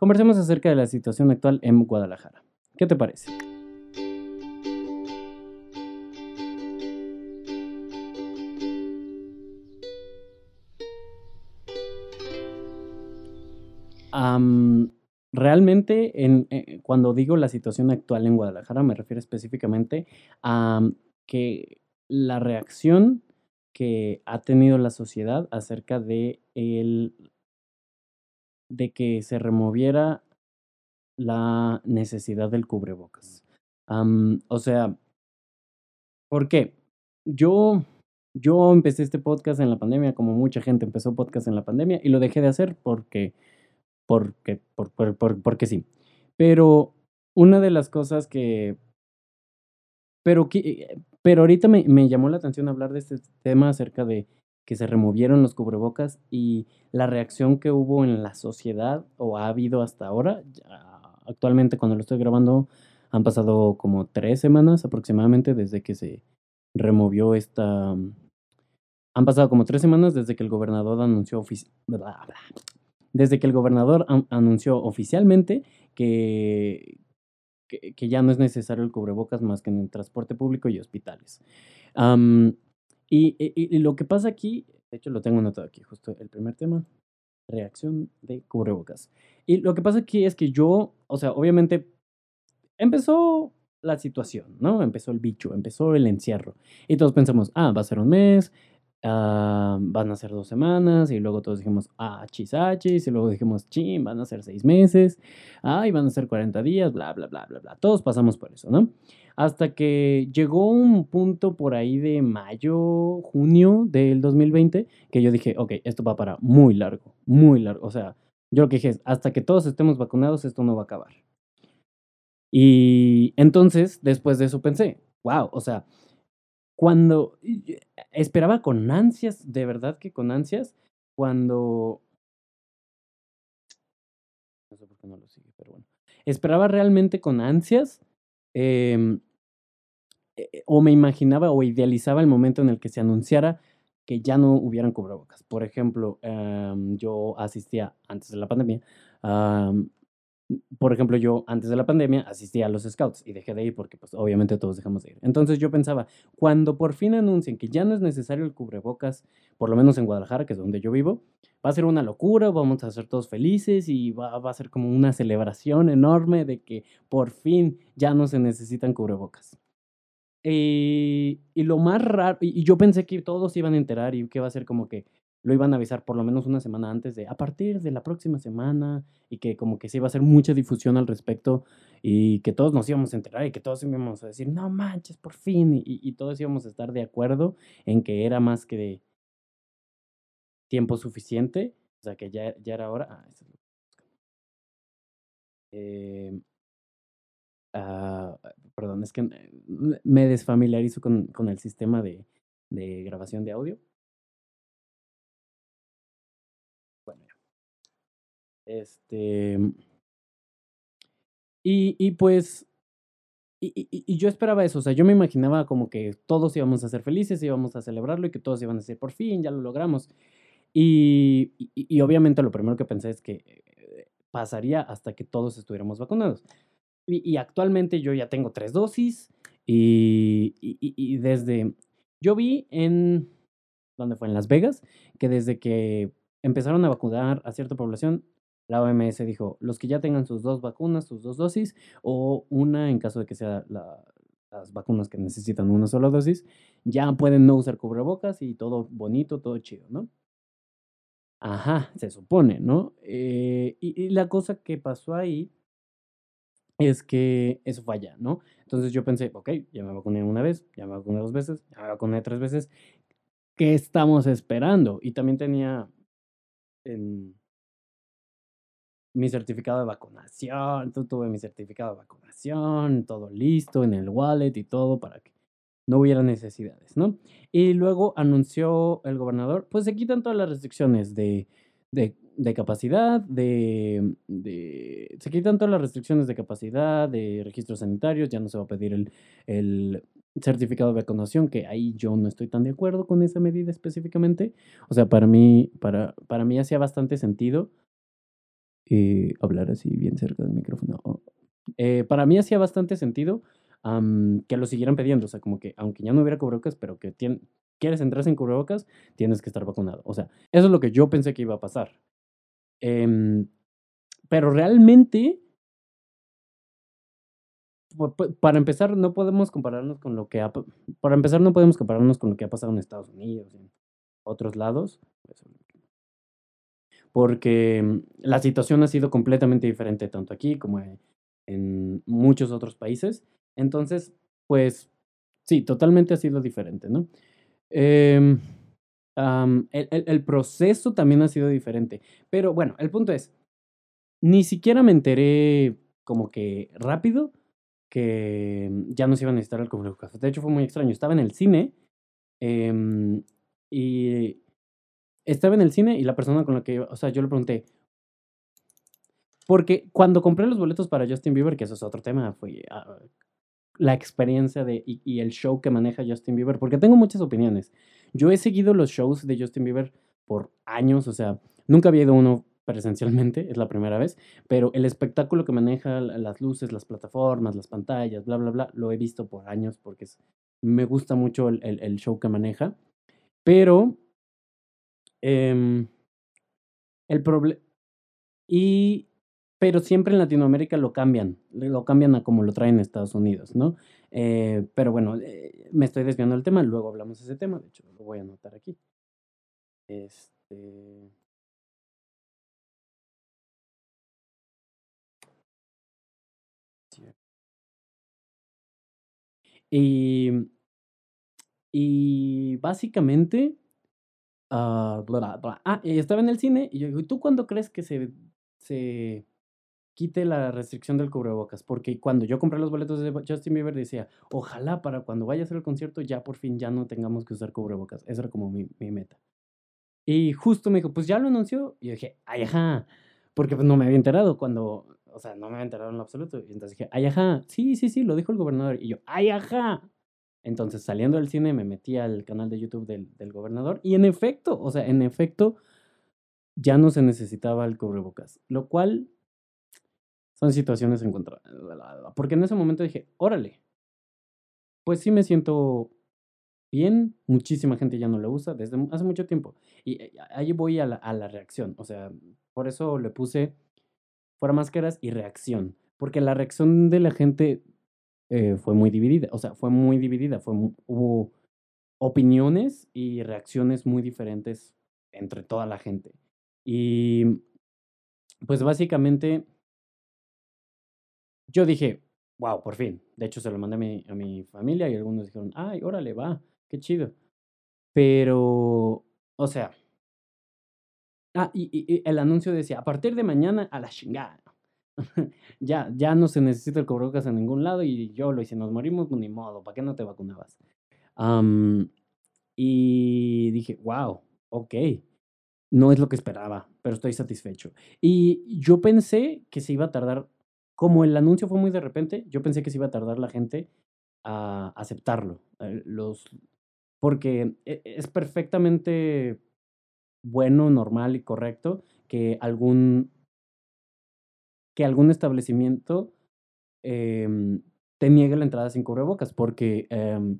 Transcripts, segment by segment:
conversemos acerca de la situación actual en Guadalajara. ¿Qué te parece? realmente, en, eh, cuando digo la situación actual en Guadalajara, me refiero específicamente a que la reacción que ha tenido la sociedad acerca de el de que se removiera la necesidad del cubrebocas. o sea, ¿por qué? Yo, yo empecé este podcast en la pandemia, como mucha gente empezó podcast en la pandemia, y lo dejé de hacer porque, porque, por, por, porque sí. Pero una de las cosas que pero, pero ahorita me, me, llamó la atención hablar de este tema acerca de que se removieron los cubrebocas y la reacción que hubo en la sociedad o ha habido hasta ahora. actualmente cuando lo estoy grabando han pasado como tres semanas aproximadamente desde que se removió esta... Han pasado como tres semanas desde que el gobernador anunció desde que el gobernador anunció oficialmente que, que, ya no es necesario el cubrebocas más que en el transporte público y hospitales. Y, lo que pasa aquí, de hecho lo tengo anotado aquí, justo el primer tema, reacción de cubrebocas. Y lo que pasa aquí es que yo, o sea, obviamente empezó la situación, ¿no? Empezó el bicho, empezó el encierro. Y todos pensamos, ah, va a ser un mes, Ah, van a ser dos semanas y luego todos dijimos, ah, chisachis, y luego dijimos, chin, van a ser seis meses, ay, van a ser 40 días, bla, bla, bla, bla, bla. Todos pasamos por eso, ¿no? Hasta que llegó un punto por ahí de mayo, junio del 2020, que yo dije, ok, esto va para muy largo, muy largo. O sea, yo lo que dije es, hasta que todos estemos vacunados, esto no va a acabar. Y entonces, después de eso pensé, wow, o sea, cuando esperaba con ansias, de verdad que con ansias, cuando... No sé por qué no lo sigue, pero bueno. Esperaba realmente con ansias eh, o me imaginaba o idealizaba el momento en el que se anunciara que ya no hubieran cubrebocas. Por ejemplo, em, yo asistía antes de la pandemia por ejemplo, yo antes de la pandemia asistía a los scouts y dejé de ir porque pues obviamente todos dejamos de ir. Entonces yo pensaba, cuando por fin anuncien que ya no es necesario el cubrebocas, por lo menos en Guadalajara, que es donde yo vivo, va a ser una locura, vamos a ser todos felices y va, a ser como una celebración enorme de que por fin ya no se necesitan cubrebocas. y lo más raro, y, yo pensé que todos iban a enterar y que va a ser como que lo iban a avisar por lo menos una semana antes de a partir de la próxima semana y que como que se iba a hacer mucha difusión al respecto y que todos nos íbamos a enterar y que todos íbamos a decir, no manches, por fin, y, todos íbamos a estar de acuerdo en que era más que de tiempo suficiente, o sea que ya, ya era hora. Ah, eh, ah, perdón, es que me desfamiliarizo con, con el sistema de, de grabación de audio. Este. Y, y pues. Y, y, yo esperaba eso, o sea, yo me imaginaba como que todos íbamos a ser felices, íbamos a celebrarlo y que todos iban a decir, por fin, ya lo logramos. Y, y obviamente lo primero que pensé es que eh, pasaría hasta que todos estuviéramos vacunados. Y, actualmente yo ya tengo tres dosis y, y, desde, yo vi en, ¿dónde fue? En Las Vegas, que desde que empezaron a vacunar a cierta población, la OMS dijo, los que ya tengan sus dos vacunas, sus dos dosis, o una en caso de que sea las vacunas que necesitan una sola dosis, ya pueden no usar cubrebocas y todo bonito, todo chido, ¿no? Ajá, se supone, ¿no? Eh, y, la cosa que pasó ahí es que eso falla, ¿no? Entonces yo pensé, ok, ya me vacuné una vez, ya me vacuné dos veces, ya me vacuné tres veces, ¿qué estamos esperando? Y también tenía en, mi certificado de vacunación, tuve mi certificado de vacunación, todo listo en el wallet y todo para que no hubiera necesidades, ¿no? Y luego anunció el gobernador, pues se quitan todas las restricciones de, de, de capacidad, de, de, se quitan todas las restricciones de capacidad, de registros sanitarios, ya no se va a pedir el, el certificado de vacunación, que ahí yo no estoy tan de acuerdo con esa medida específicamente. O sea, para mí, para, para mí hacía bastante sentido hablar así bien cerca del micrófono. Eh, para mí hacía bastante sentido que lo siguieran pidiendo. O sea, como que aunque ya no hubiera cubrebocas, pero que quieres entrar sin cubrebocas, tienes que estar vacunado. O sea, eso es lo que yo pensé que iba a pasar. Em, pero realmente, para empezar, no podemos compararnos con lo que ha, para empezar, no podemos compararnos con lo que ha pasado en Estados Unidos, en otros lados, porque la situación ha sido completamente diferente tanto aquí como en muchos otros países. Entonces, pues sí, totalmente ha sido diferente, ¿no? Em, el, el, proceso también ha sido diferente. Pero bueno, el punto es, ni siquiera me enteré como que rápido que ya no se iba a necesitar el cubrebocas. De hecho, fue muy extraño. Estaba en el cine em, y estaba en el cine y la persona con la que, o sea, yo le pregunté, porque cuando compré los boletos para Justin Bieber, que eso es otro tema, fue ah, la experiencia de, y, el show que maneja Justin Bieber, porque tengo muchas opiniones. Yo he seguido los shows de Justin Bieber por años, o sea, nunca había ido uno presencialmente, es la primera vez, pero el espectáculo que maneja, las luces, las plataformas, las pantallas, bla, bla, bla, lo he visto por años porque me gusta mucho el, show que maneja, pero em, el problema... Y pero siempre en Latinoamérica lo cambian, lo cambian a como lo traen en Estados Unidos, ¿no? Eh, pero bueno, eh, me estoy desviando del tema, luego hablamos de ese tema, de hecho lo voy a anotar aquí. Este... Y, y básicamente, uh, bla, bla. ah, estaba en el cine y yo digo, ¿y tú cuándo crees que se, se quite la restricción del cubrebocas, porque cuando yo compré los boletos de Justin Bieber decía, ojalá para cuando vaya a hacer el concierto ya por fin ya no tengamos que usar cubrebocas. Esa era como mi, meta. Y justo me dijo, pues ya lo anunció. Y yo dije, ay, ajá, porque pues no me había enterado cuando, o sea, no me había enterado en lo absoluto. Y entonces dije, ay, ajá, sí, sí, sí, lo dijo el gobernador. Y yo, ay, ajá. Entonces saliendo del cine me metí al canal de YouTube del, gobernador y en efecto, o sea, en efecto, ya no se necesitaba el cubrebocas, lo cual son situaciones encontradas. Porque en ese momento dije, órale, pues sí me siento bien, muchísima gente ya no lo usa desde hace mucho tiempo. Y eh, ahí voy a la, a la reacción, o sea, por eso le puse fuera máscaras y reacción, porque la reacción de la gente eh, fue muy dividida, o sea, fue muy dividida, fue, hubo opiniones y reacciones muy diferentes entre toda la gente. Y pues básicamente yo dije, wow, por fin. De hecho, se lo mandé a mi, a mi familia y algunos dijeron, ay, órale, va, qué chido. Pero, o sea, ah, y, el anuncio decía, a partir de mañana a la chingada. ya, ya no se necesita el cubrebocas en ningún lado y yo lo hice, nos morimos, pues ni modo, ¿para qué no te vacunabas? y dije, wow, ok, no es lo que esperaba, pero estoy satisfecho. Y yo pensé que se iba a tardar como el anuncio fue muy de repente, yo pensé que se iba a tardar la gente a aceptarlo. Eh, los, porque e, es perfectamente bueno, normal y correcto que algún, que algún establecimiento em, te niegue la entrada sin cubrebocas, porque em,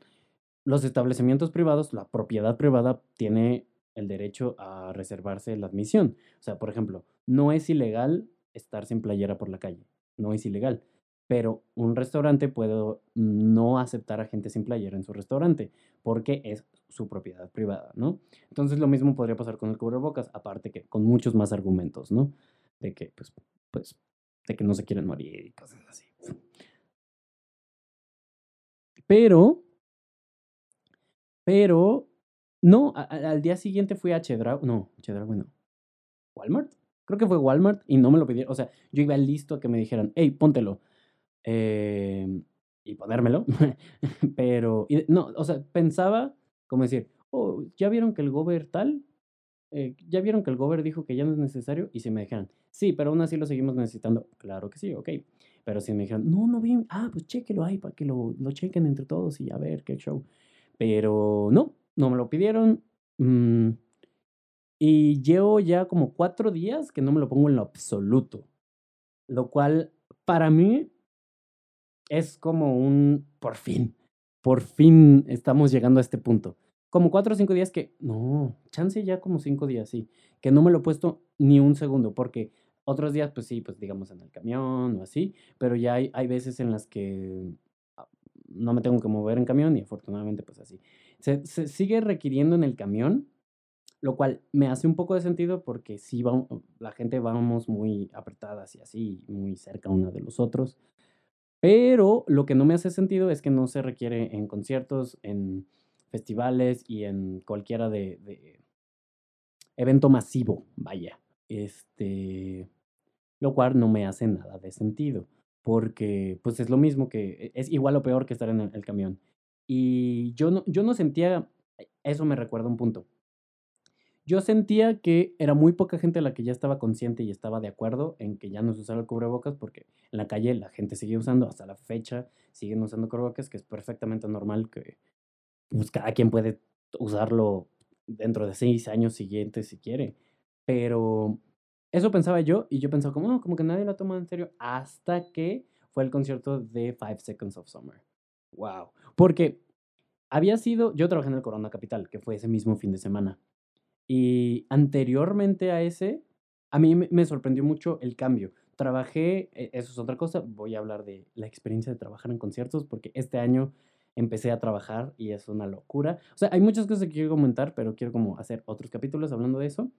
los establecimientos privados, la propiedad privada tiene el derecho a reservarse la admisión. O sea, por ejemplo, no es ilegal estar sin playera por la calle no es ilegal. Pero un restaurante puede no aceptar a gente sin playera en su restaurante porque es su propiedad privada, ¿no? Entonces lo mismo podría pasar con el cubrebocas, aparte que con muchos más argumentos, ¿no? De que, pues, pues, que no se quieren morir y cosas así. Pero, pero, no, al día siguiente fui a Chedraui, no, Chedraui no, Walmart, Creo que fue Walmart y no me lo pidieron. O sea, yo iba listo a que me dijeran, hey, póntelo. Em, y ponérmelo. Pero, no, o sea, pensaba como decir, oh, ya vieron que el gober tal, eh, ya vieron que el gober dijo que ya no es necesario y si me dijeran, sí, pero aún así lo seguimos necesitando. Claro que sí, ok. Pero si me dijeran, no, no vi, ah, pues chequelo ahí para que lo, lo chequen entre todos y a ver qué show. Pero no, no me lo pidieron. Mm, Y llevo ya como cuatro días que no me lo pongo en lo absoluto. Lo cual, para mí, es como un por fin. Por fin estamos llegando a este punto. Como cuatro o cinco días que, no, chance ya como cinco días, sí, que no me lo he puesto ni un segundo, porque otros días, pues sí, pues digamos en el camión o así, pero ya hay, hay veces en las que ah, no me tengo que mover en camión y afortunadamente pues así. Se, sigue requiriendo en el camión, lo cual me hace un poco de sentido porque sí, vamos, la gente vamos muy apretadas y así, muy cerca una de los otros. Pero lo que no me hace sentido es que no se requiere en conciertos, en festivales y en cualquiera de, evento masivo, vaya. Este, lo cual no me hace nada de sentido, porque pues es lo mismo que, es igual o peor que estar en el, camión. Y yo no, yo no sentía, eso me recuerda un punto. Yo sentía que era muy poca gente la que ya estaba consciente y estaba de acuerdo en que ya no se usara el cubrebocas porque en la calle la gente sigue usando, hasta la fecha siguen usando cubrebocas, que es perfectamente normal que pues, cada quien puede usarlo dentro de seis años siguientes si quiere. Pero eso pensaba yo y yo pensaba como, como que nadie lo toma en serio hasta que fue el concierto de Five Seconds of Summer. Wow. Porque había sido, yo trabajé en el Corona Capital, que fue ese mismo fin de semana. Y anteriormente a ese, a mí me sorprendió mucho el cambio. Trabajé, e, eso es otra cosa, voy a hablar de la experiencia de trabajar en conciertos, porque este año empecé a trabajar y es una locura. O sea, hay muchas cosas que quiero comentar, pero quiero como hacer otros capítulos hablando de eso.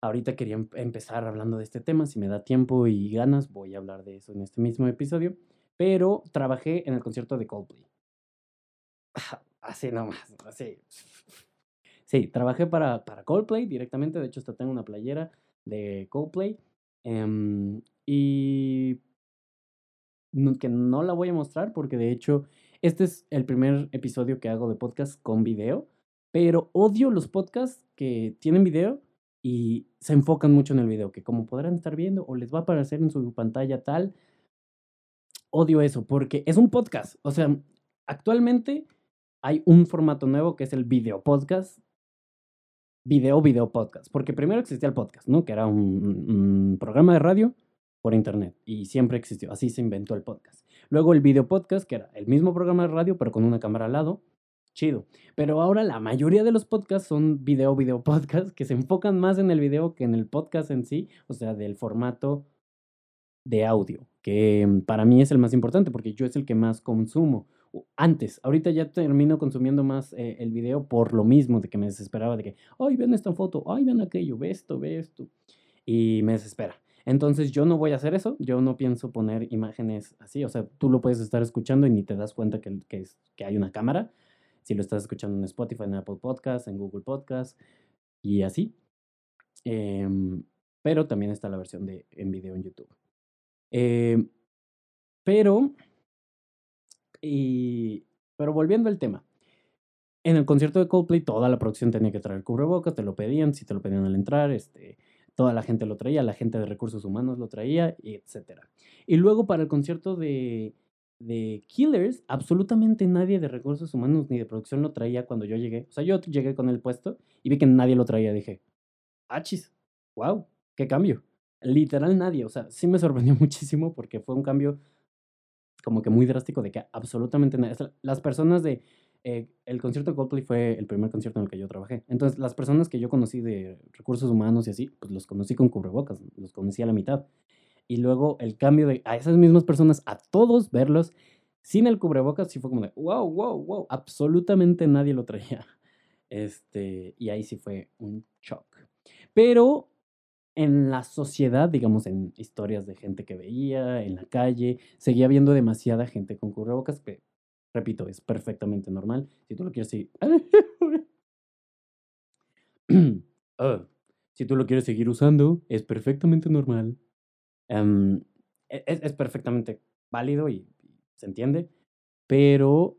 Ahorita quería em, empezar hablando de este tema, si me da tiempo y ganas, voy a hablar de eso en este mismo episodio. Pero trabajé en el concierto de Coldplay. Así nomás, así. Sí, trabajé para, para Coldplay directamente, de hecho hasta tengo una playera de Coldplay. Em, y que no la voy a mostrar porque de hecho este es el primer episodio que hago de podcast con video, pero odio los podcasts que tienen video y se enfocan mucho en el video, que como podrán estar viendo o les va a aparecer en su pantalla tal, odio eso porque es un podcast. O sea, actualmente hay un formato nuevo que es el video podcast. Video, video podcast. Porque primero existía el podcast, ¿no? Que era un, un programa de radio por internet y siempre existió. Así se inventó el podcast. Luego el video podcast, que era el mismo programa de radio, pero con una cámara al lado. Chido. Pero ahora la mayoría de los podcasts son video, video podcast, que se enfocan más en el video que en el podcast en sí, o sea, del formato de audio, que mm, para mí es el más importante porque yo es el que más consumo. Antes, ahorita ya termino consumiendo más eh, el video por lo mismo, de que me desesperaba, de que, ay, ven esta foto, ay, ven aquello, ve esto, ve esto. Y me desespera. Entonces yo no voy a hacer eso, yo no pienso poner imágenes así, o sea, tú lo puedes estar escuchando y ni te das cuenta que, que, hay una cámara, si lo estás escuchando en Spotify, en Apple Podcasts, en Google Podcasts y así. Em, pero también está la versión de en video en YouTube. Em, pero, y, pero volviendo al tema. En el concierto de Coldplay, toda la producción tenía que traer cubrebocas, te lo pedían, si te lo pedían al entrar, este, toda la gente lo traía, la gente de recursos humanos lo traía, etc. Y luego para el concierto de, de Killers, absolutamente nadie de recursos humanos ni de producción lo traía cuando yo llegué. O sea, yo llegué con el puesto y vi que nadie lo traía. Dije, achis, wow, qué cambio. Literal nadie. O sea, sí me sorprendió muchísimo porque fue un cambio como que muy drástico de que absolutamente nadie. Las personas de eh, el concierto de Coldplay fue el primer concierto en el que yo trabajé. Entonces, las personas que yo conocí de recursos humanos y así, pues los conocí con cubrebocas, los conocí a la mitad. Y luego el cambio de a esas mismas personas, a todos verlos sin el cubrebocas, sí fue como de, wow, wow, wow, absolutamente nadie lo traía. Este, y ahí sí fue un shock. Pero en la sociedad, digamos, en historias de gente que veía, en la calle, seguía viendo demasiada gente con cubrebocas que Repito, es perfectamente normal. Si tú lo quieres seguir. Ah, si tú lo quieres seguir usando, es perfectamente normal. Em, e, es, es, perfectamente válido y, se entiende. Pero,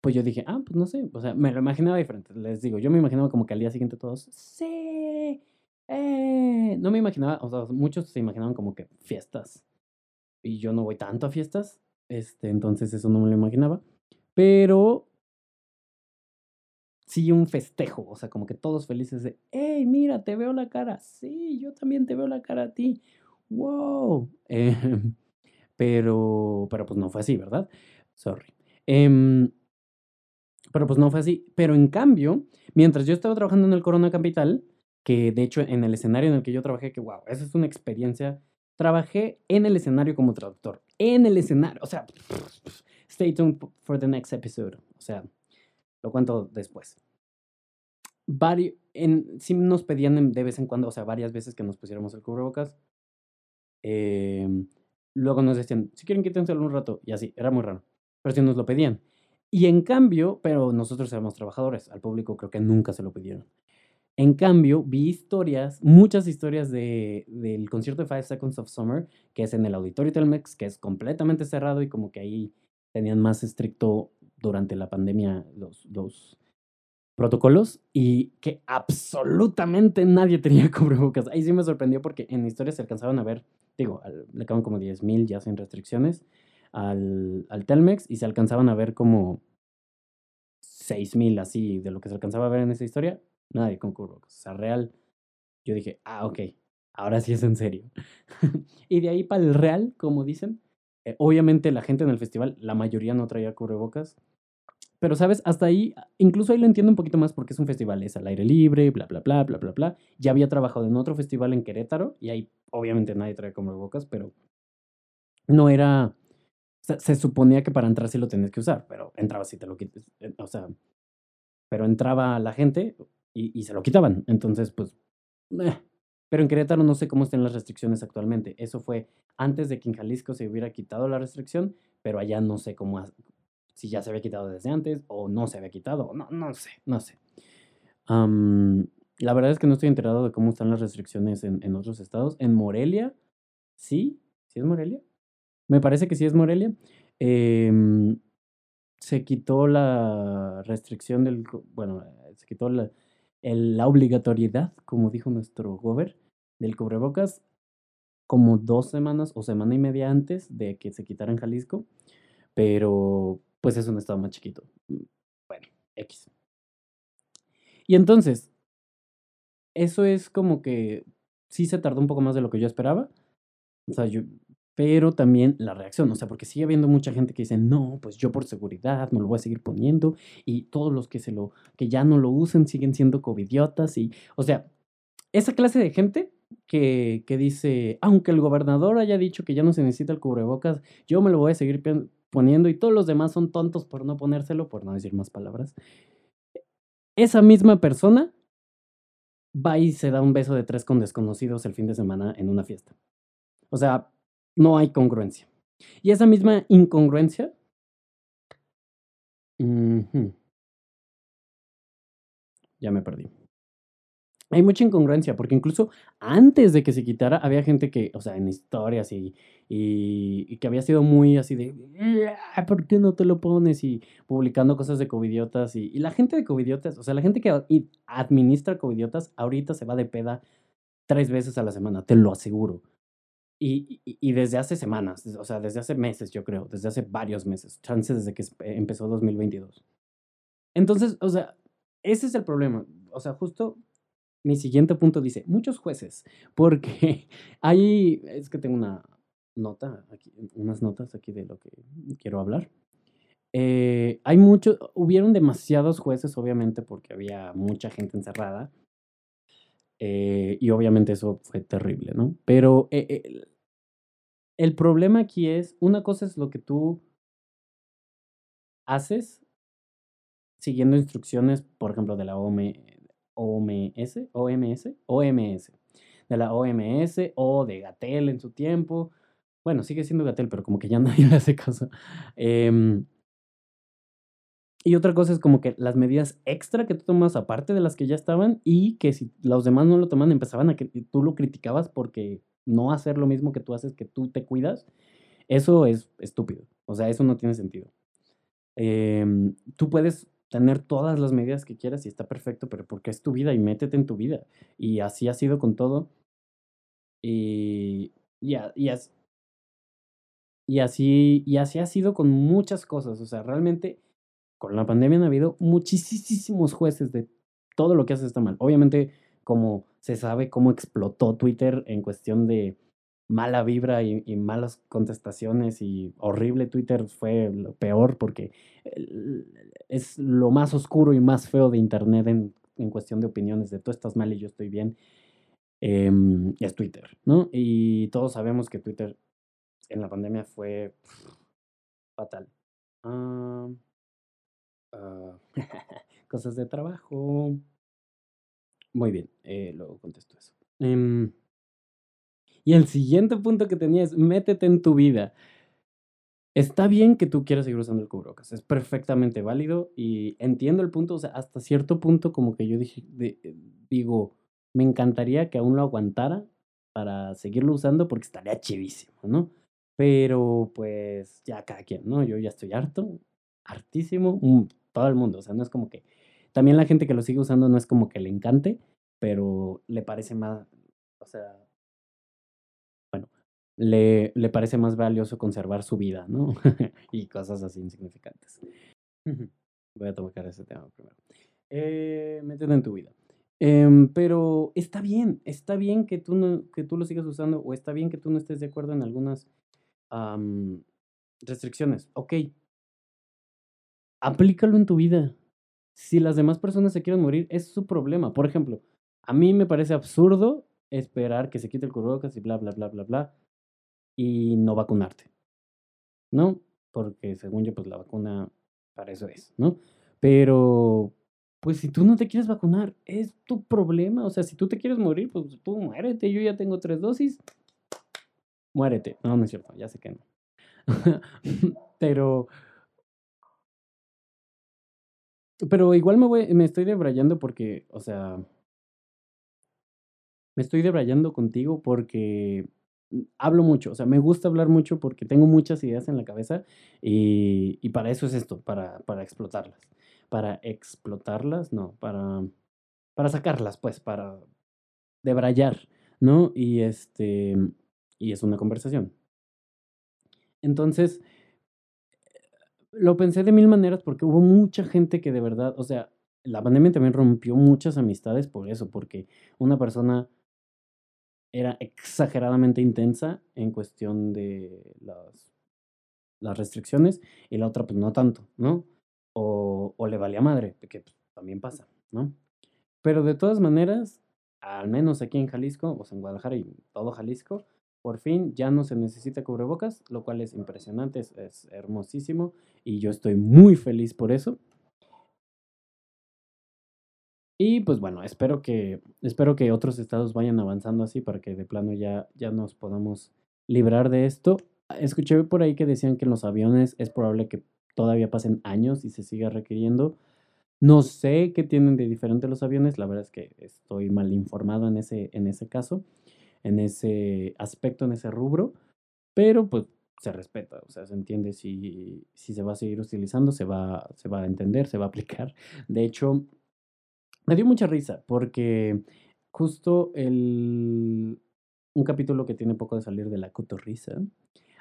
pues yo dije, ah, pues no sé. O sea, me lo imaginaba diferente. Les digo, yo me imaginaba como que al día siguiente todos, sí, eh. No me imaginaba, o sea, muchos se imaginaban como que fiestas. Y yo no voy tanto a fiestas. Este, entonces eso no me lo imaginaba. Pero sí un festejo, o sea, como que todos felices de, hey, mira, te veo la cara, sí, yo también te veo la cara a ti, wow. Em, pero, pero pues no fue así, ¿verdad? Sorry. Em, pero pues no fue así. Pero en cambio, mientras yo estaba trabajando en el Corona Capital, que de hecho en el escenario en el que yo trabajé, que wow, esa es una experiencia, trabajé en el escenario como traductor. En el escenario, o sea, stay tuned for the next episode. O sea, lo cuento después. Vari en, sí nos pedían de vez en cuando, o sea, varias veces que nos pusiéramos el cubrebocas. Em, luego nos decían, si quieren quítenselo un rato, y así, era muy raro. Pero si nos lo pedían. Y en cambio, pero nosotros éramos trabajadores, al público creo que nunca se lo pidieron. En cambio, vi historias, muchas historias de, del concierto de Five Seconds of Summer, que es en el Auditorio Telmex, que es completamente cerrado y como que ahí tenían más estricto durante la pandemia los, los protocolos y que absolutamente nadie tenía cubrebocas. Ahí sí me sorprendió porque en historias se alcanzaban a ver, digo, le acaban como 10.000 ya sin restricciones al, al Telmex y se alcanzaban a ver como 6.000 así de lo que se alcanzaba a ver en esa historia nadie con cubrebocas. O sea, real, yo dije, ah, ok, ahora sí es en serio. y de ahí para el real, como dicen, eh, obviamente la gente en el festival, la mayoría no traía cubrebocas. Pero, ¿sabes? Hasta ahí, incluso ahí lo entiendo un poquito más porque es un festival, es al aire libre, bla, bla, bla, bla, bla, bla. Ya había trabajado en otro festival en Querétaro y ahí obviamente nadie trae cubrebocas, pero no era... se suponía que para entrar sí lo tenías que usar, pero entraba si te lo quites. Eh, o sea, pero entraba la gente, y, se lo quitaban. Entonces, pues, pero en Querétaro no sé cómo estén las restricciones actualmente. Eso fue antes de que en Jalisco se hubiera quitado la restricción, pero allá no sé cómo, si ya se había quitado desde antes o no se había quitado. No, no sé, no sé. la verdad es que no estoy enterado de cómo están las restricciones en, otros estados. En Morelia, sí, sí es Morelia. Me parece que sí es Morelia. Em, se quitó la restricción del, bueno, se quitó la, la obligatoriedad, como dijo nuestro gober, del cubrebocas como dos semanas o semana y media antes de que se quitara en Jalisco, pero pues es un estado más chiquito. Bueno, X. Y entonces, eso es como que sí se tardó un poco más de lo que yo esperaba. O sea, yo, pero también la reacción, o sea, porque sigue habiendo mucha gente que dice, no, pues yo por seguridad me lo voy a seguir poniendo y todos los que se lo, que ya no lo usen siguen siendo covidiotas y, o sea, esa clase de gente que, que dice, aunque el gobernador haya dicho que ya no se necesita el cubrebocas, yo me lo voy a seguir poniendo y todos los demás son tontos por no ponérselo, por no decir más palabras. Esa misma persona va y se da un beso de tres con desconocidos el fin de semana en una fiesta. O sea, no hay congruencia. Y esa misma incongruencia... Ya me perdí. Hay mucha incongruencia, porque incluso antes de que se quitara, había gente que, o sea, en historias y, y, que había sido muy así de, ¿por qué no te lo pones? Y publicando cosas de covidiotas. Y, y la gente de covidiotas, o sea, la gente que administra covidiotas, ahorita se va de peda tres veces a la semana, te lo aseguro. Y, y, desde hace semanas, o sea, desde hace meses, yo creo, desde hace varios meses, chances desde que empezó 2022. Entonces, o sea, ese es el problema. O sea, justo mi siguiente punto dice, muchos jueces, porque hay, es que tengo una nota, aquí, unas notas aquí de lo que quiero hablar. Eh, hay muchos, hubieron demasiados jueces, obviamente, porque había mucha gente encerrada. Eh, y obviamente eso fue terrible, ¿no? Pero eh, el problema aquí es, una cosa es lo que tú haces siguiendo instrucciones, por ejemplo, de la OMS, OMS, OMS, de la OMS o de Gatel en su tiempo. Bueno, sigue siendo Gatel, pero como que ya nadie le hace caso. Eh, y otra cosa es como que las medidas extra que tú tomas aparte de las que ya estaban y que si los demás no lo toman empezaban a que tú lo criticabas porque no hacer lo mismo que tú haces, que tú te cuidas, eso es estúpido. O sea, eso no tiene sentido. Em, tú puedes tener todas las medidas que quieras y está perfecto, pero porque es tu vida y métete en tu vida. Y así ha sido con todo. Y, y, y, así, y así ha sido con muchas cosas. O sea, realmente con la pandemia han habido muchísimos jueces de todo lo que hace está mal. Obviamente, como se sabe cómo explotó Twitter en cuestión de mala vibra y, malas contestaciones y horrible Twitter fue lo peor porque es lo más oscuro y más feo de Internet en, cuestión de opiniones de tú estás mal y yo estoy bien. Em, es Twitter, ¿no? Y todos sabemos que Twitter en la pandemia fue fatal. Ah, ah, cosas de trabajo. Muy bien, eh, luego contesto eso. Em, y el siguiente punto que tenía es métete en tu vida. Está bien que tú quieras seguir usando el cubrebocas, es perfectamente válido y entiendo el punto, o sea, hasta cierto punto como que yo dije, eh, digo, me encantaría que aún lo aguantara para seguirlo usando porque estaría chivísimo, ¿no? Pero pues ya cada quien, ¿no? Yo ya estoy harto, hartísimo, todo el mundo, o sea, no es como que... También la gente que lo sigue usando no es como que le encante, pero le parece más, o sea, bueno, le, le parece más valioso conservar su vida, ¿no? y cosas así insignificantes. Voy a tocar ese tema primero. Eh, métete en tu vida. Em, pero está bien, está bien que tú, no, que tú lo sigas usando o está bien que tú no estés de acuerdo en algunas restricciones. Ok. Aplícalo en tu vida. Si las demás personas se quieren morir, es su problema. Por ejemplo, a mí me parece absurdo esperar que se quite el cubrebocas y bla, bla, bla, bla, bla, y no vacunarte. ¿No? Porque según yo, pues la vacuna para eso es, ¿no? Pero, pues si tú no te quieres vacunar, es tu problema. O sea, si tú te quieres morir, pues tú muérete. Yo ya tengo tres dosis muérete. No, no es cierto, ya sé que no. pero. Pero igual me voy, me estoy debrayando porque, o sea. Me estoy debrayando contigo porque hablo mucho, o sea, me gusta hablar mucho porque tengo muchas ideas en la cabeza y, y para eso es esto, para, para explotarlas. Para explotarlas, no, para, para sacarlas, pues, para debrayar, ¿no? Y este, y es una conversación. Entonces, lo pensé de mil maneras porque hubo mucha gente que de verdad, o sea, la pandemia también rompió muchas amistades por eso, porque una persona era exageradamente intensa en cuestión de las, las restricciones y la otra pues no tanto, ¿no? O, o le valía madre, que pues, también pasa, ¿no? Pero de todas maneras, al menos aquí en Jalisco, o sea, en Guadalajara y todo Jalisco, por fin ya no se necesita cubrebocas, lo cual es impresionante, es, hermosísimo y yo estoy muy feliz por eso. Y pues bueno, espero que, espero que otros estados vayan avanzando así para que de plano ya, ya nos podamos librar de esto. Escuché por ahí que decían que en los aviones es probable que todavía pasen años y se siga requiriendo. No sé qué tienen de diferente los aviones, la verdad es que estoy mal informado en ese, en ese caso en ese aspecto, en ese rubro, pero pues se respeta, o sea, se entiende si, si se va a seguir utilizando, se va, se va a entender, se va a aplicar. De hecho, me dio mucha risa porque justo el, un capítulo que tiene poco de salir de la cotorrisa,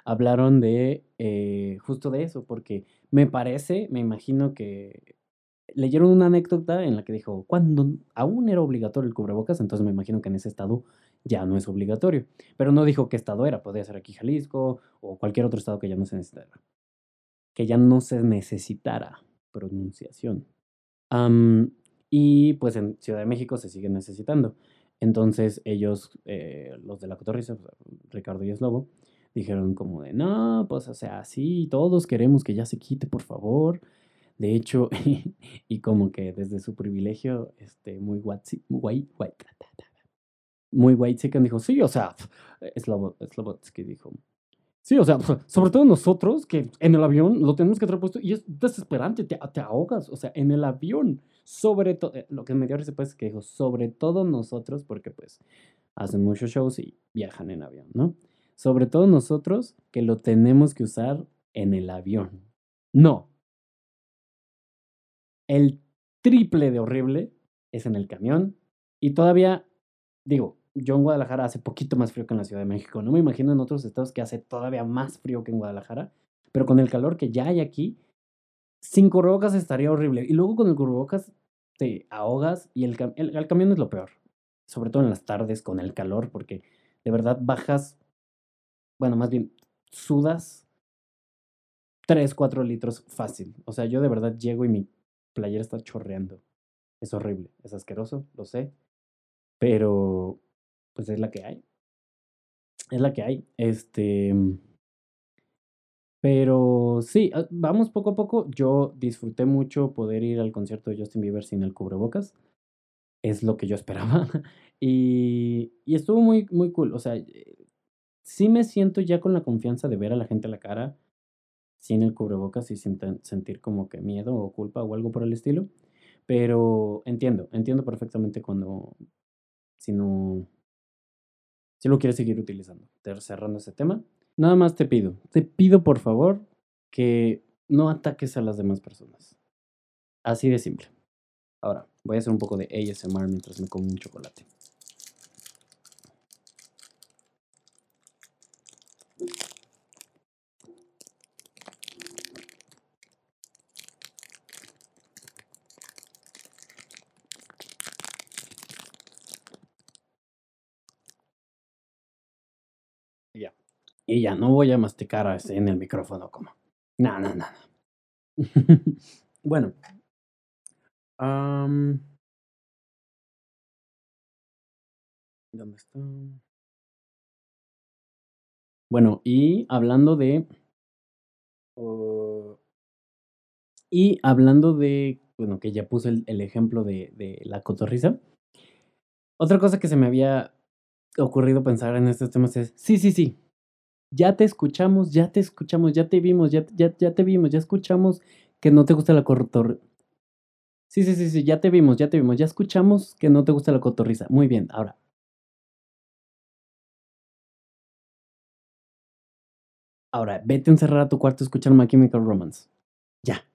hablaron de eh, justo de eso, porque me parece, me imagino que leyeron una anécdota en la que dijo, cuando aún era obligatorio el cubrebocas, entonces me imagino que en ese estado ya no es obligatorio. Pero no dijo qué estado era, podría ser aquí Jalisco o cualquier otro estado que ya no se necesitara. Que ya no se necesitara pronunciación. y pues en Ciudad de México se sigue necesitando. Entonces ellos, eh, los de la cotorriza, Ricardo y Eslobo, dijeron como de, no, pues o sea, sí, todos queremos que ya se quite, por favor. De hecho, y como que desde su privilegio, este, muy white, white, muy white chicken dijo, sí, o sea, Slobotsky dijo, sí, o sea, sobre todo nosotros que en el avión lo tenemos que traer puesto y es desesperante, te, te ahogas, o sea, en el avión, sobre todo, eh, lo que me dio risa pues que dijo, sobre todo nosotros, porque pues hacen muchos shows y viajan en avión, ¿no? Sobre todo nosotros que lo tenemos que usar en el avión. No. El triple de horrible es en el camión y todavía digo, yo en Guadalajara hace poquito más frío que en la Ciudad de México. No me imagino en otros estados que hace todavía más frío que en Guadalajara. Pero con el calor que ya hay aquí, sin cubrebocas estaría horrible. Y luego con el cubrebocas te ahogas y el, el, camión es lo peor. Sobre todo en las tardes con el calor, porque de verdad bajas, bueno, más bien sudas 3, 4 litros fácil. O sea, yo de verdad llego y mi playera está chorreando. Es horrible, es asqueroso, lo sé. Pero, pues es la que hay. Es la que hay. Este. Pero sí, ah, vamos poco a poco. Yo disfruté mucho poder ir al concierto de Justin Bieber sin el cubrebocas. Es lo que yo esperaba. Y, y estuvo muy, muy cool. O sea, eh, sí me siento ya con la confianza de ver a la gente a la cara sin el cubrebocas y sin sentir como que miedo o culpa o algo por el estilo. Pero entiendo, entiendo perfectamente cuando, si no, si lo quieres seguir utilizando. Cerrando ese tema, nada más te pido, te pido por favor que no ataques a las demás personas. Así de simple. Ahora, voy a hacer un poco de ASMR mientras me como un chocolate. Y ya, no voy a masticar en el micrófono como. No, no, no. bueno. ¿Dónde está? Bueno, y hablando de. y hablando de. Bueno, que ya puse el, ejemplo de, de, la cotorriza. Otra cosa que se me había ocurrido pensar en estos temas es. Sí, sí, sí ya te escuchamos, ya te escuchamos, ya te vimos, ya, ya, ya te vimos, ya escuchamos que no te gusta la cotorriza. Sí, sí, sí, sí, ya te vimos, ya te vimos, ya escuchamos que no te gusta la cotorriza. Muy bien, ahora. Ahora, vete a encerrar a tu cuarto a escuchar My Chemical Romance. Ya.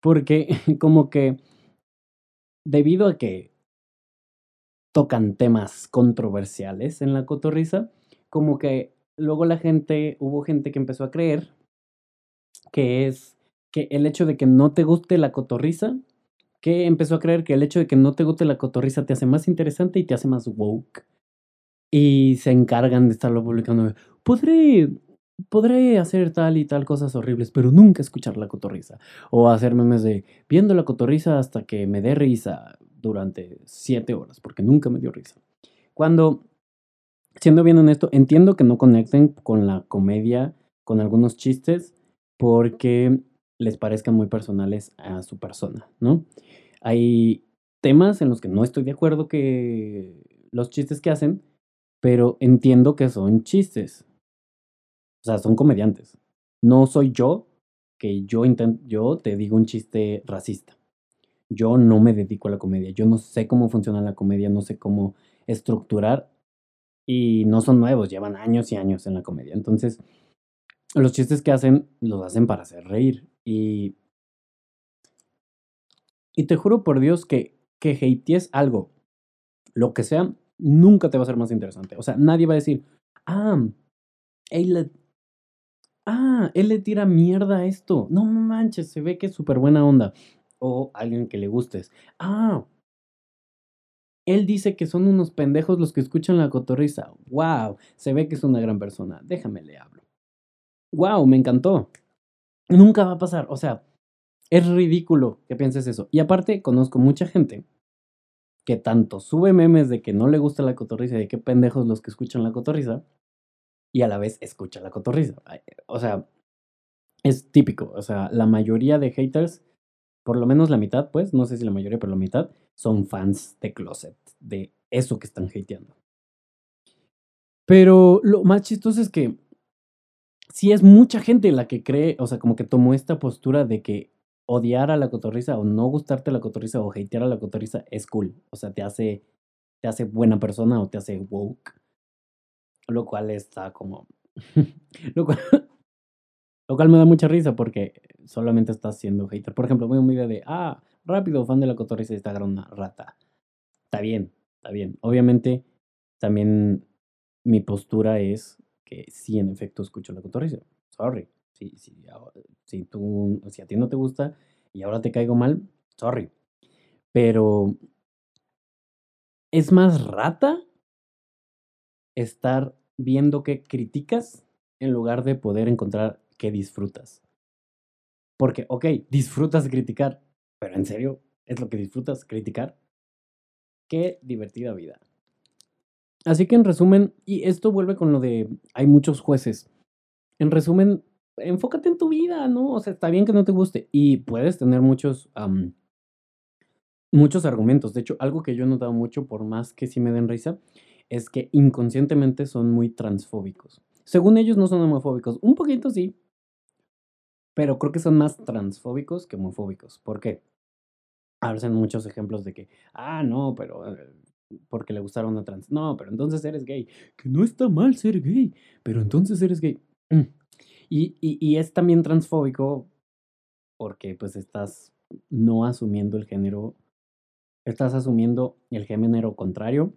Porque como que debido a que tocan temas controversiales en la cotorriza, como que luego la gente, hubo gente que empezó a creer que es que el hecho de que no te guste la cotorriza, que empezó a creer que el hecho de que no te guste la cotorriza te hace más interesante y te hace más woke. Y se encargan de estarlo publicando. Podré, podré hacer tal y tal cosas horribles, pero nunca escuchar la cotorriza. O hacer memes de viendo la cotorriza hasta que me dé risa durante siete horas, porque nunca me dio risa. Cuando siendo bien honesto, entiendo que no conecten con la comedia, con algunos chistes, porque les parezcan muy personales a su persona, ¿no? Hay temas en los que no estoy de acuerdo que los chistes que hacen, pero entiendo que son chistes. O sea, son comediantes. No soy yo que yo yo te digo un chiste racista. Yo no me dedico a la comedia. Yo no sé cómo funciona la comedia, no sé cómo estructurar y no son nuevos, llevan años y años en la comedia. Entonces, los chistes que hacen, los hacen para hacer reír. Y, y te juro por Dios que, que hatees algo, lo que sea, nunca te va a ser más interesante. O sea, nadie va a decir, ah, él le, ah, él le tira mierda a esto. No manches, se ve que es súper buena onda. O alguien que le gustes. Ah, él dice que son unos pendejos los que escuchan la cotorriza. ¡Wow! Se ve que es una gran persona. Déjame le hablo. ¡Wow! Me encantó. Nunca va a pasar. O sea, es ridículo que pienses eso. Y aparte, conozco mucha gente que tanto sube memes de que no le gusta la cotorriza y de qué pendejos los que escuchan la cotorriza y a la vez escucha la cotorriza. O sea, es típico. O sea, la mayoría de haters, por lo menos la mitad, pues, no sé si la mayoría, pero la mitad, son fans de Closet, de eso que están hateando. Pero lo más chistoso es que si es mucha gente la que cree, o sea, como que tomó esta postura de que odiar a la cotorriza o no gustarte la cotorriza o hatear a la cotorriza es cool. O sea, te hace, te hace buena persona o te hace woke. Lo cual está como... lo, cual, lo cual me da mucha risa porque solamente estás siendo hater. Por ejemplo, veo un video de, ah, rápido, fan de la cotorriza y está una rata. Está bien, está bien. Obviamente, también mi postura es que sí, en efecto, escucho la cotorriza. Sorry. Si, si, si, tú, si a ti no te gusta y ahora te caigo mal, sorry. Pero es más rata estar viendo que criticas en lugar de poder encontrar que disfrutas. Porque, ok, disfrutas criticar, pero en serio, ¿es lo que disfrutas criticar? Qué divertida vida. Así que en resumen, y esto vuelve con lo de hay muchos jueces. En resumen, enfócate en tu vida, ¿no? O sea, está bien que no te guste y puedes tener muchos, muchos argumentos. De hecho, algo que yo he notado mucho, por más que sí me den risa, es que inconscientemente son muy transfóbicos. Según ellos no son homofóbicos, un poquito sí, pero creo que son más transfóbicos que homofóbicos. ¿Por qué? Hacen muchos ejemplos de que, ah, no, pero eh, porque le gustaron a trans. No, pero entonces eres gay. Que no está mal ser gay, pero entonces eres gay. Mm. Y, y, y es también transfóbico porque pues estás no asumiendo el género, estás asumiendo el género contrario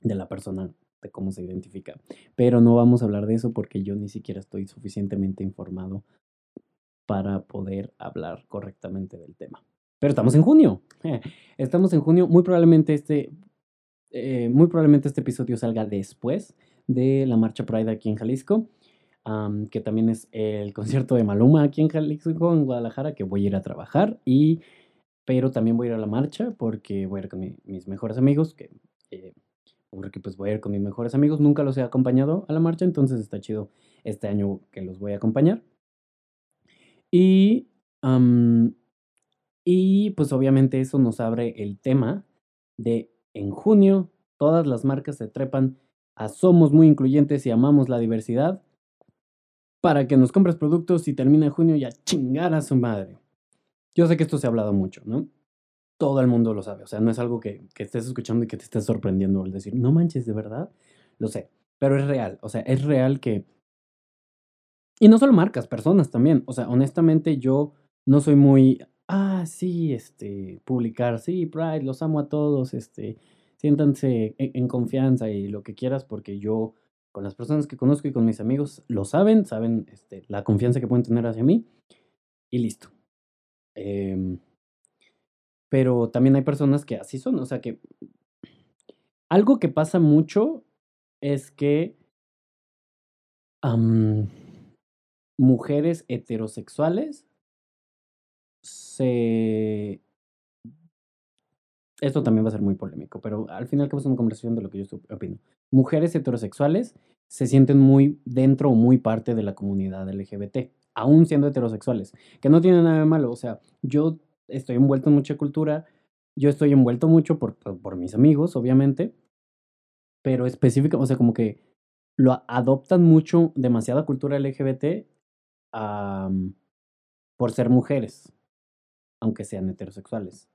de la persona, de cómo se identifica. Pero no vamos a hablar de eso porque yo ni siquiera estoy suficientemente informado para poder hablar correctamente del tema. Pero estamos en junio. Estamos en junio. Muy probablemente este, eh, muy probablemente este episodio salga después de la marcha Pride aquí en Jalisco, que también es el concierto de Maluma aquí en Jalisco, en Guadalajara, que voy a ir a trabajar y pero también voy a ir a la marcha porque voy a ir con mis mejores amigos, que eh, porque pues voy a ir con mis mejores amigos, nunca los he acompañado a la marcha, entonces está chido este año que los voy a acompañar. Y, y pues obviamente eso nos abre el tema de en junio todas las marcas se trepan a somos muy incluyentes y amamos la diversidad para que nos compres productos y termina junio y a chingar a su madre. Yo sé que esto se ha hablado mucho, ¿no? todo el mundo lo sabe. O sea, no es algo que, estés escuchando y que te estés sorprendiendo al decir, no manches, de verdad. Lo sé, pero es real. O sea, es real que... Y no solo marcas, personas también. O sea, honestamente yo no soy muy... Ah, sí, este, publicar, sí, Pride, los amo a todos, este, siéntanse en, confianza y lo que quieras porque yo con las personas que conozco y con mis amigos lo saben, saben este, la confianza que pueden tener hacia mí y listo. Eh, pero también hay personas que así son, o sea que algo que pasa mucho es que mujeres heterosexuales se... Esto también va a ser muy polémico, pero al final que es una conversación de lo que yo opino. Mujeres heterosexuales se sienten muy dentro o muy parte de la comunidad LGBT, aún siendo heterosexuales, que no tiene nada de malo. O sea, yo estoy envuelto en mucha cultura, yo estoy envuelto mucho por, por mis amigos, obviamente, pero específico, o sea, como que lo adoptan mucho, demasiada cultura LGBT por ser mujeres, aunque sean heterosexuales.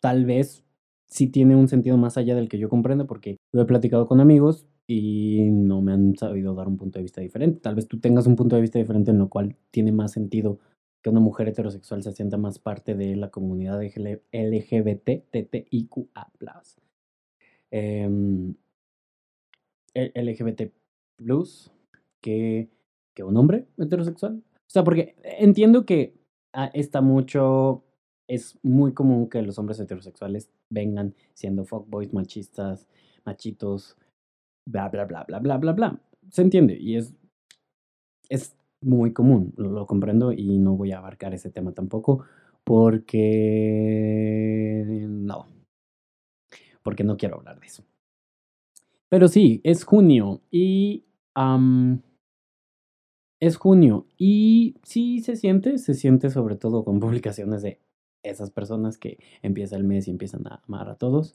Tal vez sí tiene un sentido más allá del que yo comprendo, porque lo he platicado con amigos y no me han sabido dar un punto de vista diferente. Tal vez tú tengas un punto de vista diferente en lo cual tiene más sentido que una mujer heterosexual se sienta más parte de la comunidad LGBT, TTIQA+. Eh, LGBT plus que, que un hombre heterosexual. O sea, porque entiendo que ah, está mucho, es muy común que los hombres heterosexuales vengan siendo fuckboys, machistas, machitos, bla, bla, bla, bla, bla, bla, bla. Se entiende y es, es muy común, lo, comprendo y no voy a abarcar ese tema tampoco porque no, porque no quiero hablar de eso. Pero sí, es junio y es junio y sí se siente, se siente sobre todo con publicaciones de esas personas que empieza el mes y empiezan a amar a todos.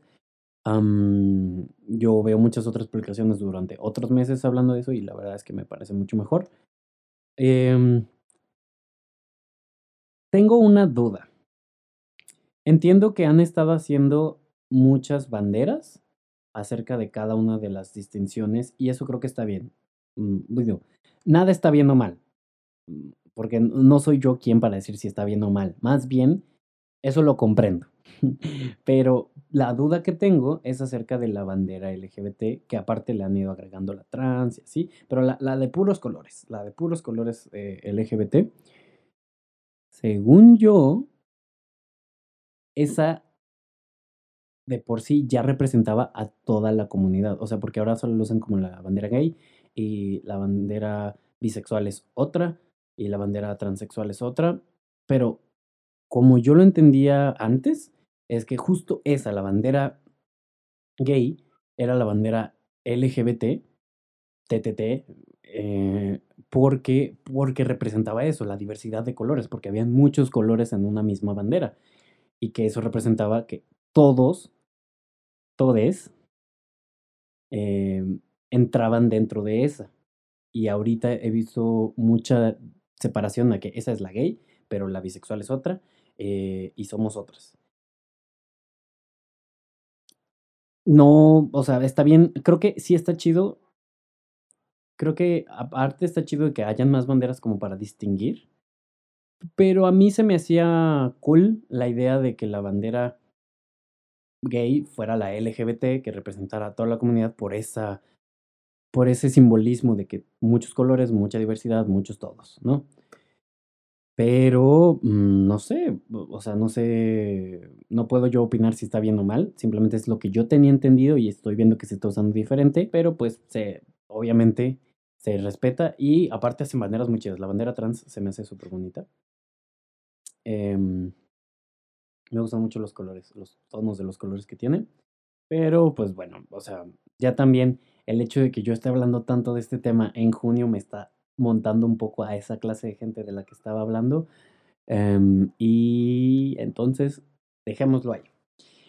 yo veo muchas otras publicaciones durante otros meses hablando de eso y la verdad es que me parece mucho mejor. Em, tengo una duda. Entiendo que han estado haciendo muchas banderas acerca de cada una de las distinciones y eso creo que está bien. Mm, nada está bien o mal, porque no soy yo quien para decir si está bien o mal. Más bien, eso lo comprendo. Pero la duda que tengo es acerca de la bandera LGBT, que aparte le han ido agregando la trans y así, pero la, la de puros colores, la de puros colores eh, LGBT, según yo, esa de por sí ya representaba a toda la comunidad. O sea, porque ahora solo lo usan como la bandera gay y la bandera bisexual es otra y la bandera transexual es otra. Pero como yo lo entendía antes, es que justo esa, la bandera gay, era la bandera LGBT, TTT, eh, porque, porque representaba eso, la diversidad de colores, porque habían muchos colores en una misma bandera y que eso representaba que todos, todes, em, entraban dentro de esa. Y ahorita he visto mucha separación a que esa es la gay, pero la bisexual es otra eh, y somos otras. No, o sea, está bien, creo que sí está chido. Creo que aparte está chido de que hayan más banderas como para distinguir. Pero a mí se me hacía cool la idea de que la bandera gay fuera la LGBT, que representara a toda la comunidad por esa por ese simbolismo de que muchos colores, mucha diversidad, muchos todos, ¿no? Pero mm, no sé, o sea, no sé, no puedo yo opinar si está bien o mal, simplemente es lo que yo tenía entendido y estoy viendo que se está usando diferente, pero pues se, obviamente se respeta y aparte hacen banderas muy chidas. La bandera trans se me hace súper bonita. Em, me gustan mucho los colores, los tonos de los colores que tiene. Pero pues bueno, o sea, ya también el hecho de que yo esté hablando tanto de este tema en junio me está montando un poco a esa clase de gente de la que estaba hablando. Em, y entonces, dejémoslo ahí.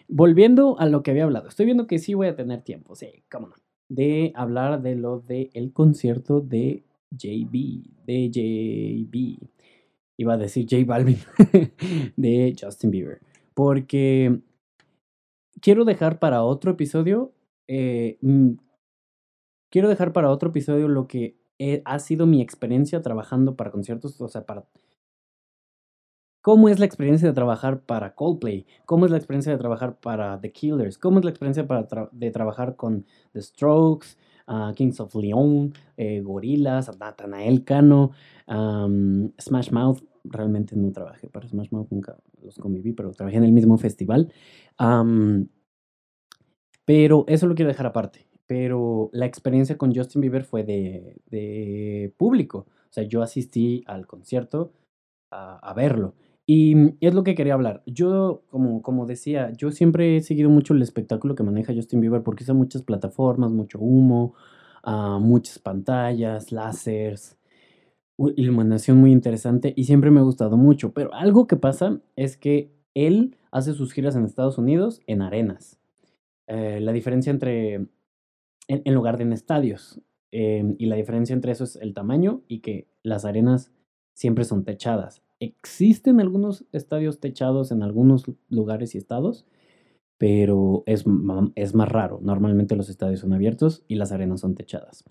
Volviendo a lo que había hablado, estoy viendo que sí voy a tener tiempo, sí, cómo no, de hablar de lo del el concierto de JB, de JB iba a decir J Balvin, de Justin Bieber. Porque quiero dejar para otro episodio, eh, mm, quiero dejar para otro episodio lo que ha sido mi experiencia trabajando para conciertos, o sea, para... ¿Cómo es la experiencia de trabajar para Coldplay? ¿Cómo es la experiencia de trabajar para The Killers? ¿Cómo es la experiencia de trabajar con The Strokes, uh, Kings of Leon, eh, Gorillaz, Nathanael Cano, Smash Mouth? realmente no trabajé para Smash Mouth, nunca los conviví, pero trabajé en el mismo festival. pero eso lo quiero dejar aparte. Pero la experiencia con Justin Bieber fue de, público. O sea, yo asistí al concierto a, verlo. Y es lo que quería hablar. Yo, como, como decía, yo siempre he seguido mucho el espectáculo que maneja Justin Bieber porque usa muchas plataformas, mucho humo, uh, muchas pantallas, láseres iluminación muy interesante y siempre me ha gustado mucho. Pero algo que pasa es que él hace sus giras en Estados Unidos en arenas. Eh, la diferencia entre, en, lugar de en estadios, em, y la diferencia entre eso es el tamaño y que las arenas siempre son techadas. Existen algunos estadios techados en algunos lugares y estados, pero es, más raro. Normalmente los estadios son abiertos y las arenas son techadas.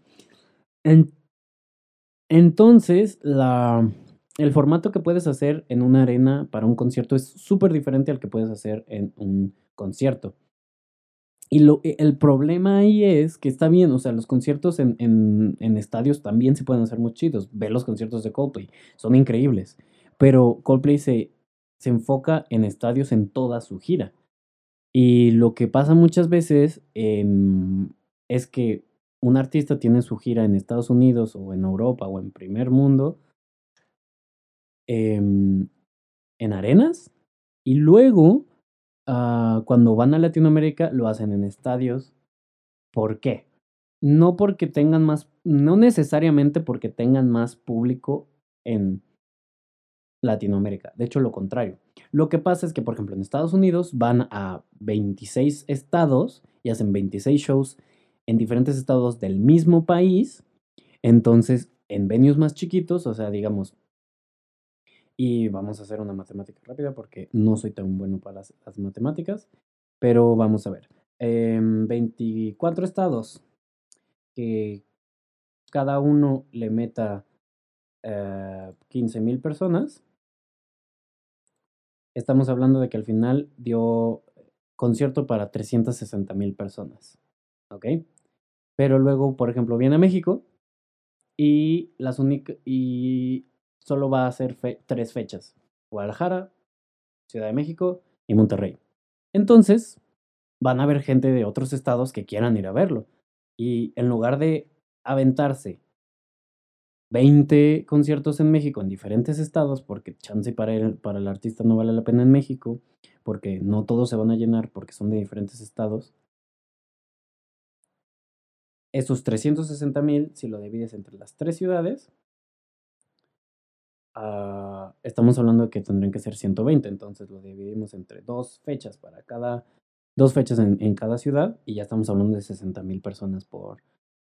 Entonces, el formato que puedes hacer en una arena para un concierto es súper diferente al que puedes hacer en un concierto. Y lo, e, el problema ahí es que está bien, o sea, los conciertos en, en, en, estadios también se pueden hacer muy chidos. Ve los conciertos de Coldplay, son increíbles. Pero Coldplay se, se enfoca en estadios en toda su gira. Y lo que pasa muchas veces eh, es que un artista tiene su gira en Estados Unidos o en Europa o en primer mundo em, en arenas y luego uh, cuando van a Latinoamérica lo hacen en estadios. ¿Por qué? No porque tengan más, no necesariamente porque tengan más público en Latinoamérica. De hecho, lo contrario. Lo que pasa es que, por ejemplo, en Estados Unidos van a 26 estados y hacen 26 shows en diferentes estados del mismo país, entonces en venues más chiquitos, o sea, digamos, y vamos a hacer una matemática rápida porque no soy tan bueno para las, matemáticas, pero vamos a ver. 24 estados que cada uno le meta eh, 15 mil personas. estamos hablando de que al final dio concierto para 360 mil personas. ¿Ok? Pero luego, por ejemplo, viene a México y las y solo va a hacer tres fechas: Guadalajara, Ciudad de México y Monterrey. Entonces, van a haber gente de otros estados que quieran ir a verlo. Y en lugar de aventarse 20 conciertos en México en diferentes estados, porque chance para el, para el artista no vale la pena en México, porque no todos se van a llenar porque son de diferentes estados. Esos 360 mil, si lo divides entre las tres ciudades, uh, estamos hablando de que tendrían que ser 120, entonces lo dividimos entre dos fechas para cada, dos fechas en, en cada ciudad y ya estamos hablando de 60 mil personas por,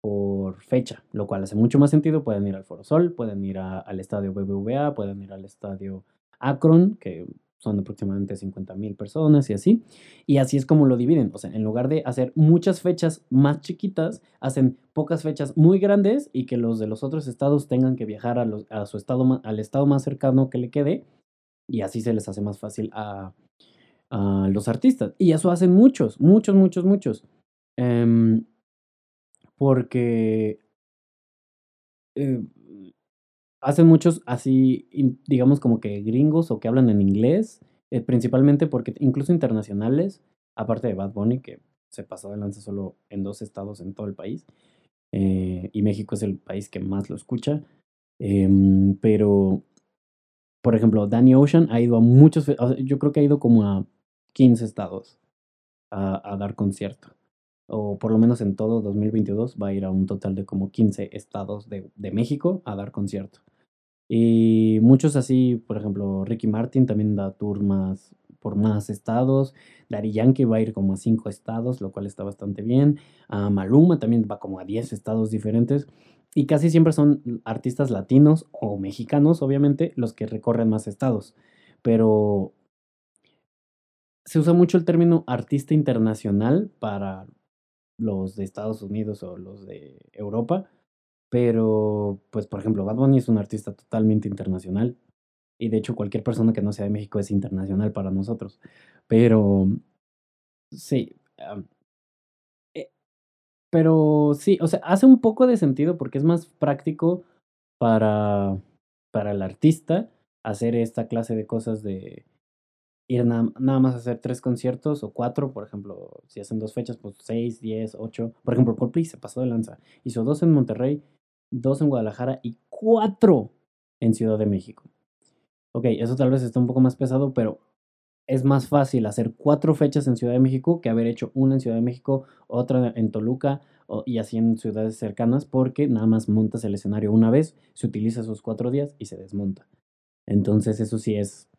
por fecha, lo cual hace mucho más sentido. Pueden ir al Foro Sol, pueden ir al estadio BBVA, pueden ir al estadio Akron, que son aproximadamente 50 mil personas y así. Y así es como lo dividen. O sea, en lugar de hacer muchas fechas más chiquitas, hacen pocas fechas muy grandes y que los de los otros estados tengan que viajar a, los, a su estado, al estado más cercano que le quede. Y así se les hace más fácil a, a los artistas. Y eso hacen muchos, muchos, muchos, muchos. Um, porque eh, hacen muchos así, digamos como que gringos o que hablan en inglés, eh, principalmente porque incluso internacionales, aparte de Bad Bunny, que se pasó de lanza solo en dos estados en todo el país, eh, y México es el país que más lo escucha, em, pero, por ejemplo, Danny Ocean ha ido a muchos, yo creo que ha ido como a 15 estados a, a dar concierto o por lo menos en todo 2022, va a ir a un total de como 15 estados de, de México a dar concierto. Y muchos así, por ejemplo, Ricky Martin también da tour más por más estados. Dari Yankee va a ir como a 5 estados, lo cual está bastante bien. a Maluma también va como a 10 estados diferentes. Y casi siempre son artistas latinos o mexicanos, obviamente, los que recorren más estados. Pero se usa mucho el término artista internacional para los de Estados Unidos o los de Europa. Pero, pues, por ejemplo, Bad Bunny es un artista totalmente internacional. Y de hecho, cualquier persona que no sea de México es internacional para nosotros. Pero, sí. Eh, pero sí, o sea, hace un poco de sentido porque es más práctico para, para el artista hacer esta clase de cosas de ir nada, más a hacer tres conciertos o cuatro, por ejemplo, si hacen dos fechas, pues seis, diez, ocho. Por ejemplo, Coldplay se pasó de lanza. Hizo dos en Monterrey, dos en Guadalajara y cuatro en Ciudad de México. Ok, eso tal vez está un poco más pesado, pero es más fácil hacer cuatro fechas en Ciudad de México que haber hecho una en Ciudad de México, otra en Toluca y así en ciudades cercanas, porque nada más montas el escenario una vez, se utiliza esos cuatro días y se desmonta. Entonces eso sí es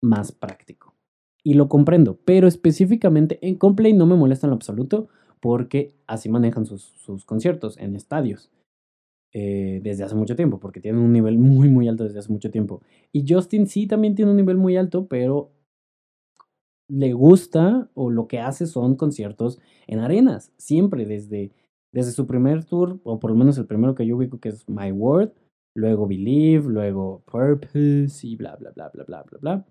más práctico. Y lo comprendo, pero específicamente en Complay no me molesta en lo absoluto porque así manejan sus, sus conciertos en estadios eh, desde hace mucho tiempo, porque tienen un nivel muy, muy alto desde hace mucho tiempo. Y Justin sí también tiene un nivel muy alto, pero le gusta o lo que hace son conciertos en arenas, siempre desde, desde su primer tour, o por lo menos el primero que yo ubico que es My World, luego Believe, luego Purpose y bla, bla, bla, bla, bla, bla, bla.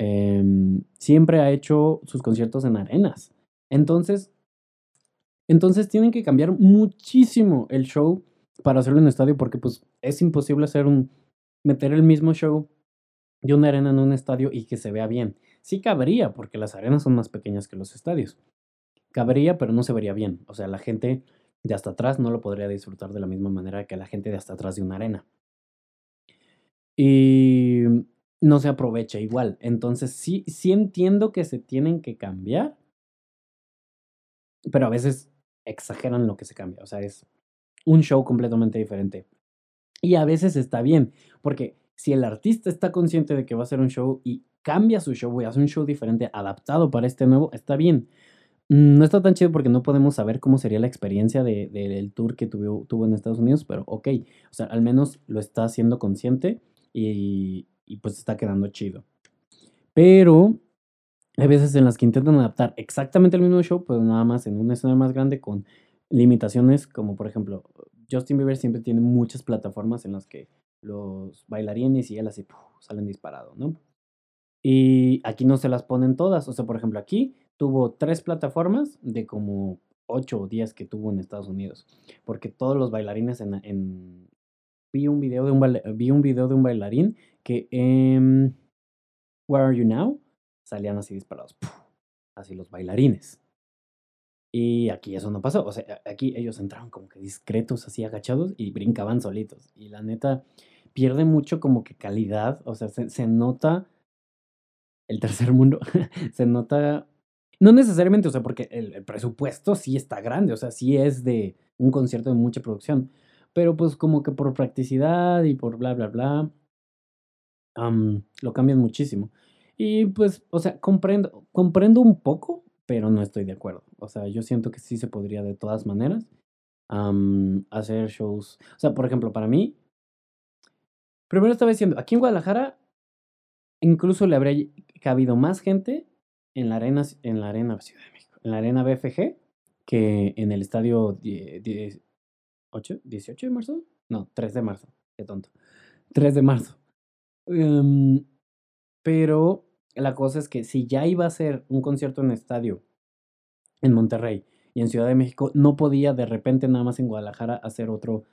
Em, siempre ha hecho sus conciertos en arenas. Entonces, entonces tienen que cambiar muchísimo el show para hacerlo en estadio porque pues es imposible hacer un meter el mismo show de una arena en un estadio y que se vea bien. Sí cabría porque las arenas son más pequeñas que los estadios. Cabría, pero no se vería bien. O sea, la gente de hasta atrás no lo podría disfrutar de la misma manera que la gente de hasta atrás de una arena. Y no se aprovecha igual. Entonces sí, sí entiendo que se tienen que cambiar, pero a veces exageran lo que se cambia. O sea, es un show completamente diferente. Y a veces está bien, porque si el artista está consciente de que va a ser un show y cambia su show y hace un show diferente adaptado para este nuevo, está bien. No está tan chido porque no podemos saber cómo sería la experiencia del de, tour que tuvo, tuvo en Estados Unidos, pero ok, o sea, al menos lo está haciendo consciente y, y pues está quedando chido. Pero hay veces en las que intentan adaptar exactamente el mismo show, pero nada más en un escenario más grande con limitaciones como por ejemplo Justin Bieber siempre tiene muchas plataformas en las que los bailarines y él así salen disparados, ¿no? Y aquí no se las ponen todas. O sea, por ejemplo, aquí tuvo tres plataformas de como ocho o diez que tuvo en Estados Unidos. Porque todos los bailarines en... vi, un video de un vi un video de un bailarín que en Where Are You Now salían así disparados. Así los bailarines. Y aquí eso no pasó. O sea, aquí ellos entraron como que discretos, así agachados y brincaban solitos. Y la neta pierde mucho como que calidad. O sea, se, nota el tercer mundo. se nota. No necesariamente, o sea, porque el, presupuesto sí está grande. O sea, sí es de un concierto de mucha producción. Pero pues como que por practicidad y por bla, bla, bla. lo cambian muchísimo. Y pues, o sea, comprendo, comprendo un poco pero no estoy de acuerdo. O sea, yo siento que sí se podría de todas maneras hacer shows. O sea, por ejemplo, para mí, primero estaba diciendo, aquí en Guadalajara incluso le habría cabido más gente en la arena, en la arena Ciudad de México, en la arena BFG, que en el estadio 18 de marzo. No, 3 de marzo. Qué tonto. 3 de marzo. Em, pero la cosa es que si ya iba a ser un concierto en estadio en Monterrey y en Ciudad de México, no podía de repente nada más en Guadalajara hacer otro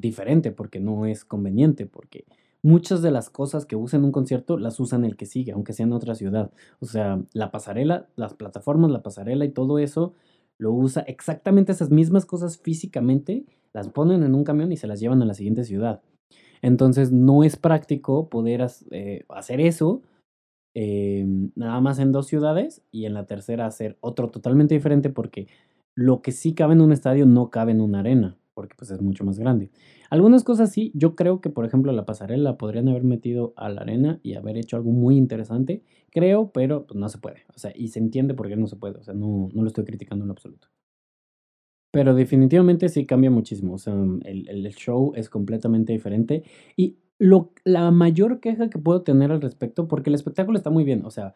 diferente porque no es conveniente, porque muchas de las cosas que usan en un concierto las usan el que sigue, aunque sea en otra ciudad. O sea, la pasarela, las plataformas, la pasarela y todo eso lo usa exactamente esas mismas cosas físicamente, las ponen en un camión y se las llevan a la siguiente ciudad. Entonces no es práctico poder eh, hacer eso Em, nada más en dos ciudades y en la tercera hacer otro totalmente diferente porque lo que sí cabe en un estadio no cabe en una arena porque pues es mucho más grande. Algunas cosas sí, yo creo que por ejemplo la pasarela podrían haber metido a la arena y haber hecho algo muy interesante, creo, pero pues no se puede. O sea, y se entiende por qué no se puede, o sea, no, no lo estoy criticando en absoluto. Pero definitivamente sí cambia muchísimo, o sea, el, el show es completamente diferente y lo, la mayor queja que puedo tener al respecto, porque el espectáculo está muy bien, o sea,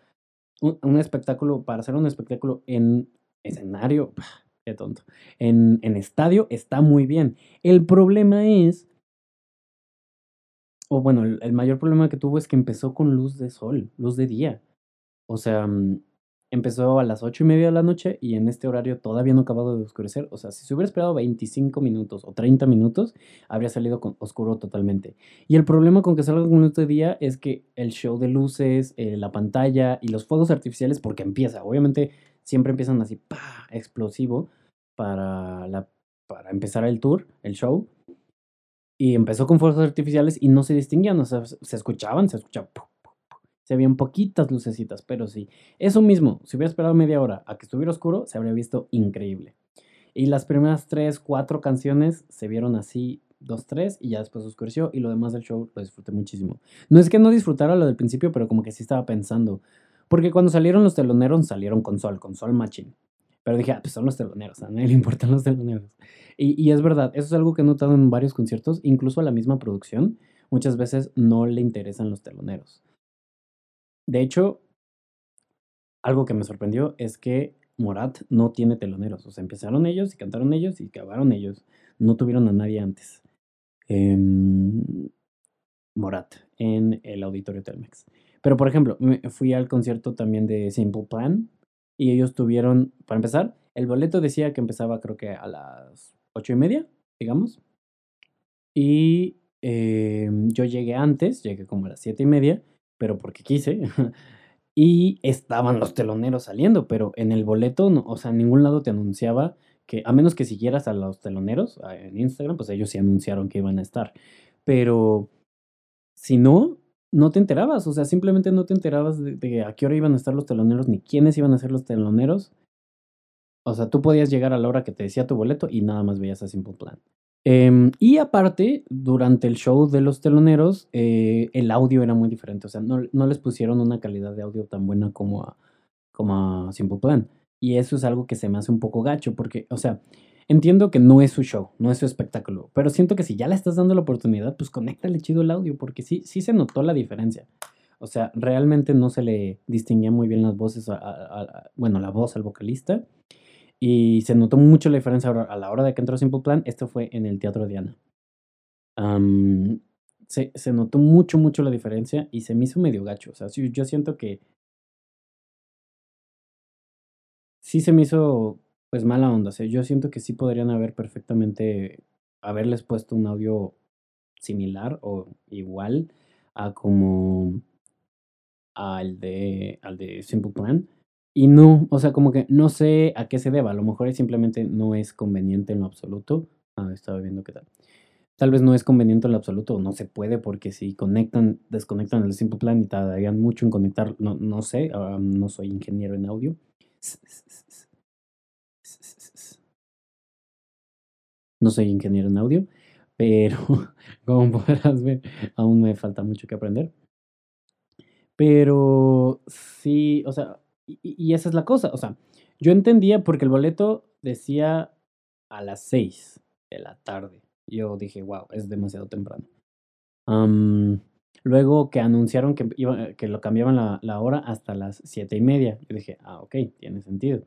un, espectáculo, para hacer un espectáculo en escenario, qué tonto, en, en estadio está muy bien. El problema es, o bueno, el, el mayor problema que tuvo es que empezó con luz de sol, luz de día. O sea, mm, Empezó a las ocho y media de la noche y en este horario todavía no acabado de oscurecer. O sea, si se hubiera esperado 25 minutos o 30 minutos, habría salido con oscuro totalmente. Y el problema con que salga con de día es que el show de luces, eh, la pantalla y los fuegos artificiales, porque empieza, obviamente siempre empiezan así, pa, explosivo para, la, para empezar el tour, el show. Y empezó con fuegos artificiales y no se distinguían, o sea, se escuchaban, se escuchaba se veían poquitas lucecitas, pero sí. Eso mismo, si hubiera esperado media hora a que estuviera oscuro, se habría visto increíble. Y las primeras tres, cuatro canciones se vieron así, dos, tres, y ya después oscureció, y lo demás del show lo disfruté muchísimo. No es que no disfrutara lo del principio, pero como que sí estaba pensando. Porque cuando salieron los teloneros, salieron con sol, con sol machine. Pero dije, ah, pues son los teloneros, a nadie le importan los teloneros. Y, y, es verdad, eso es algo que he notado en varios conciertos, incluso a la misma producción. Muchas veces no le interesan los teloneros. De hecho, algo que me sorprendió es que Morat no tiene teloneros. O sea, empezaron ellos y cantaron ellos y acabaron ellos. No tuvieron a nadie antes. Em, Morat en el auditorio Telmex. Pero, por ejemplo, fui al concierto también de Simple Plan y ellos tuvieron, para empezar, el boleto decía que empezaba creo que a las ocho y media, digamos. Y em, yo llegué antes, llegué como a las siete y media pero porque quise. y estaban los teloneros saliendo, pero en el boleto, o sea, en ningún lado te anunciaba que, a menos que siguieras a los teloneros en Instagram, pues ellos sí anunciaron que iban a estar. Pero si no, no te enterabas, o sea, simplemente no te enterabas de, a qué hora iban a estar los teloneros, ni quiénes iban a ser los teloneros. O sea, tú podías llegar a la hora que te decía tu boleto y nada más veías a Simple Plan. Em, y aparte, durante el show de los teloneros, eh, el audio era muy diferente. O sea, no, no, les pusieron una calidad de audio tan buena como a, como a Simple Plan. Y eso es algo que se me hace un poco gacho, porque, o sea, entiendo que no es su show, no es su espectáculo, pero siento que si ya le estás dando la oportunidad, pues conéctale chido el audio, porque sí, sí se notó la diferencia. O sea, realmente no se le distinguía muy bien las voces, bueno, la voz al vocalista. Y se notó mucho la diferencia a la hora de que entró Simple Plan. Esto fue en el Teatro Diana. se, se notó mucho, mucho la diferencia y se me hizo medio gacho. O sea, sí, yo siento que sí se me hizo pues mala onda. O sea, yo siento que sí podrían haber perfectamente haberles puesto un audio similar o igual a como al de al de Simple Plan. Y no, o sea, como que no sé a qué se deba. A lo mejor es simplemente no es conveniente en lo absoluto. Ah, estaba viendo qué tal. Tal vez no es conveniente en lo absoluto, no se puede, porque si conectan, desconectan el Simple Plan y tardarían mucho en conectar, no, no sé, ah, no soy ingeniero en audio. No soy ingeniero en audio, pero como podrás ver, aún me falta mucho que aprender. Pero sí, o sea, y, esa es la cosa, o sea, yo entendía porque el boleto decía a las 6 de la tarde. Yo dije, wow, es demasiado temprano. luego que anunciaron que, iba, que lo cambiaban la, la, hora hasta las siete y media. Yo dije, ah, ok, tiene sentido.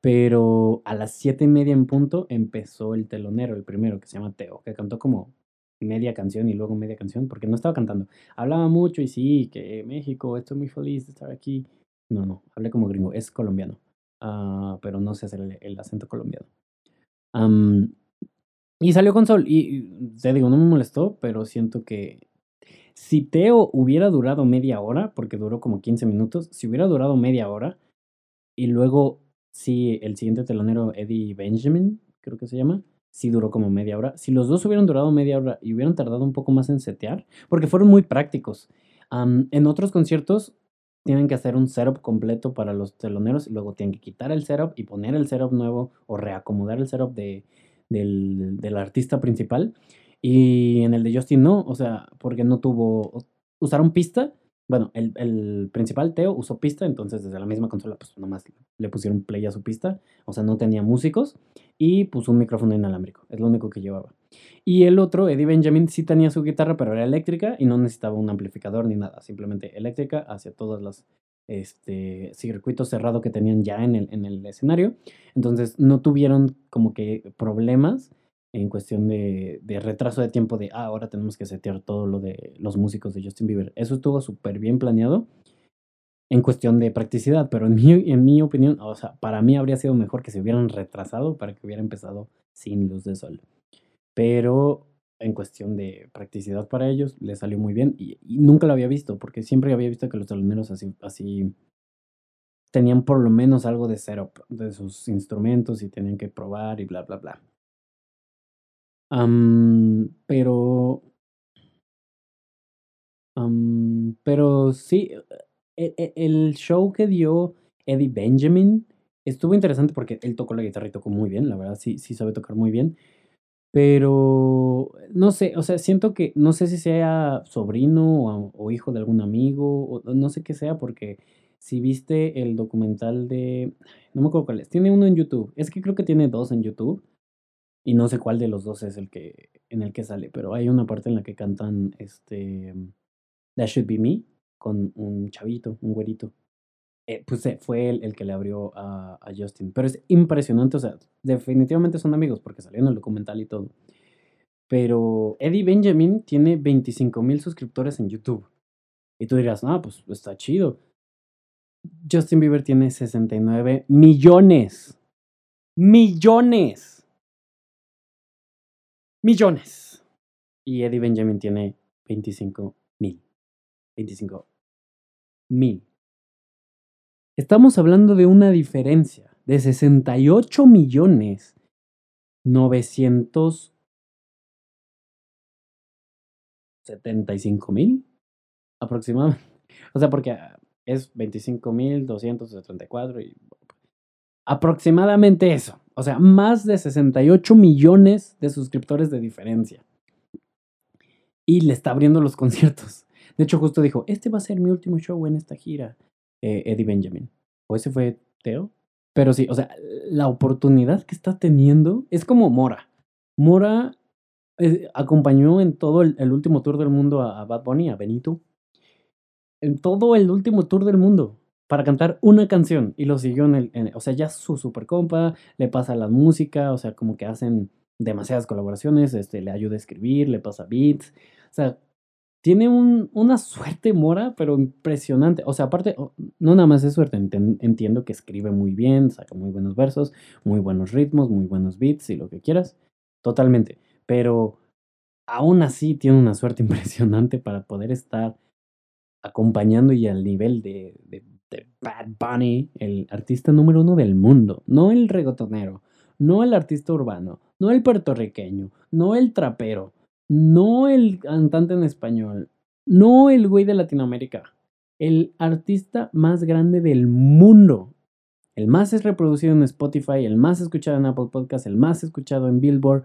Pero a las siete y media en punto empezó el telonero, el primero, que se llama Teo, que cantó como media canción y luego media canción, porque no estaba cantando. Hablaba mucho y sí, que México, estoy muy feliz de estar aquí. No, no, hablé como gringo, es colombiano, uh, pero no sé hacer el, acento colombiano. Y salió con Sol. Y te digo, no me molestó, pero siento que si Teo hubiera durado media hora, porque duró como 15 minutos, si hubiera durado media hora, y luego, si el siguiente telonero, Eddie Benjamin, creo que se llama, sí duró como media hora. Si los dos hubieran durado media hora y hubieran tardado un poco más en setear, porque fueron muy prácticos. en otros conciertos tienen que hacer un setup completo para los teloneros y luego tienen que quitar el setup y poner el setup nuevo o reacomodar el setup de, del, del artista principal. Y en el de Justin no, o sea, porque no tuvo, usaron pista. Bueno, el, el principal, Teo, usó pista, entonces desde la misma consola, pues nomás le pusieron play a su pista. O sea, no tenía músicos y puso un micrófono inalámbrico, es lo único que llevaba. Y el otro, Eddie Benjamin, sí tenía su guitarra, pero era eléctrica y no necesitaba un amplificador ni nada, simplemente eléctrica hacia todas las este circuito cerrado que tenían ya en el, en el escenario. Entonces no tuvieron como que problemas en cuestión de, de retraso de tiempo de, ah, ahora tenemos que setear todo lo de los músicos de Justin Bieber. Eso estuvo súper bien planeado en cuestión de practicidad, pero en mi, en mi opinión, o sea, para mí habría sido mejor que se hubieran retrasado para que hubiera empezado sin luz de sol. Pero en cuestión de practicidad para ellos, le salió muy bien y, nunca lo había visto, porque siempre había visto que los teloneros así, así tenían por lo menos algo de setup de sus instrumentos y tenían que probar y bla, bla, bla. Pero... Pero sí, el, e, el show que dio Eddie Benjamin estuvo interesante porque él tocó la guitarra y tocó muy bien, la verdad, sí, sí sabe tocar muy bien. Pero no sé, o sea, siento que no sé si sea sobrino o, hijo de algún amigo, o no sé qué sea, porque si viste el documental de. No me acuerdo cuál es. Tiene uno en YouTube. Es que creo que tiene dos en YouTube. Y no sé cuál de los dos es el que en el que sale. Pero hay una parte en la que cantan este. That Should Be Me. Con un chavito, un güerito. Eh, pues fue él el que le abrió a, Justin. Pero es impresionante, o sea, definitivamente son amigos porque salió en el documental y todo. Pero Eddie Benjamin tiene 25 mil suscriptores en YouTube. Y tú dirás, ah, pues está chido. Justin Bieber tiene 69 millones. Millones. Millones. Y Eddie Benjamin tiene 25 mil. 25 mil. Estamos hablando de una diferencia de 68 millones 975 mil aproximadamente. O sea, porque es 25 mil 234 y aproximadamente eso. O sea, más de 68 millones de suscriptores de diferencia. Y le está abriendo los conciertos. De hecho, justo dijo, este va a ser mi último show en esta gira. Eh, Eddie Benjamin. ¿O ese fue Teo? Pero sí, o sea, la oportunidad que está teniendo es como Mora. Mora eh, acompañó en todo el, último tour del mundo a, Bad Bunny, a Benito. En todo el último tour del mundo. Para cantar una canción. Y lo siguió en el. O sea, ya su super compa. Le pasa la música. O sea, como que hacen demasiadas colaboraciones. Este, le ayuda a escribir. Le pasa beats. O sea, tiene un, una suerte mora, pero impresionante. O sea, aparte, no nada más es suerte, entiendo que escribe muy bien, saca muy buenos versos, muy buenos ritmos, muy buenos beats y lo que quieras. Totalmente. Pero aún así tiene una suerte impresionante para poder estar acompañando y al nivel de, de, Bad Bunny, el artista número uno del mundo, no el regotonero, no el artista urbano, no el puertorriqueño, no el trapero, no el cantante en español, no el güey de Latinoamérica, el artista más grande del mundo. El más es reproducido en Spotify, el más escuchado en Apple Podcasts, el más escuchado en Billboard.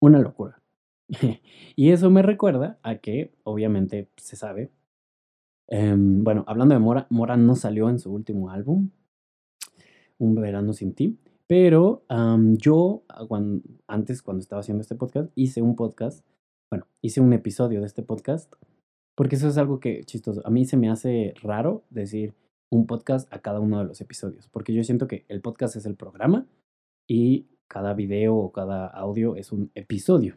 Una locura. y eso me recuerda a que, obviamente, se sabe. Em, bueno, hablando de Mora, Mora no salió en su último álbum, Un verano sin ti. Pero yo, ah, antes, cuando estaba haciendo este podcast, hice un podcast, bueno, hice un episodio de este podcast, porque eso es algo que, chistoso, a mí se me hace raro decir un podcast a cada uno de los episodios, porque yo siento que el podcast es el programa y cada video o cada audio es un episodio.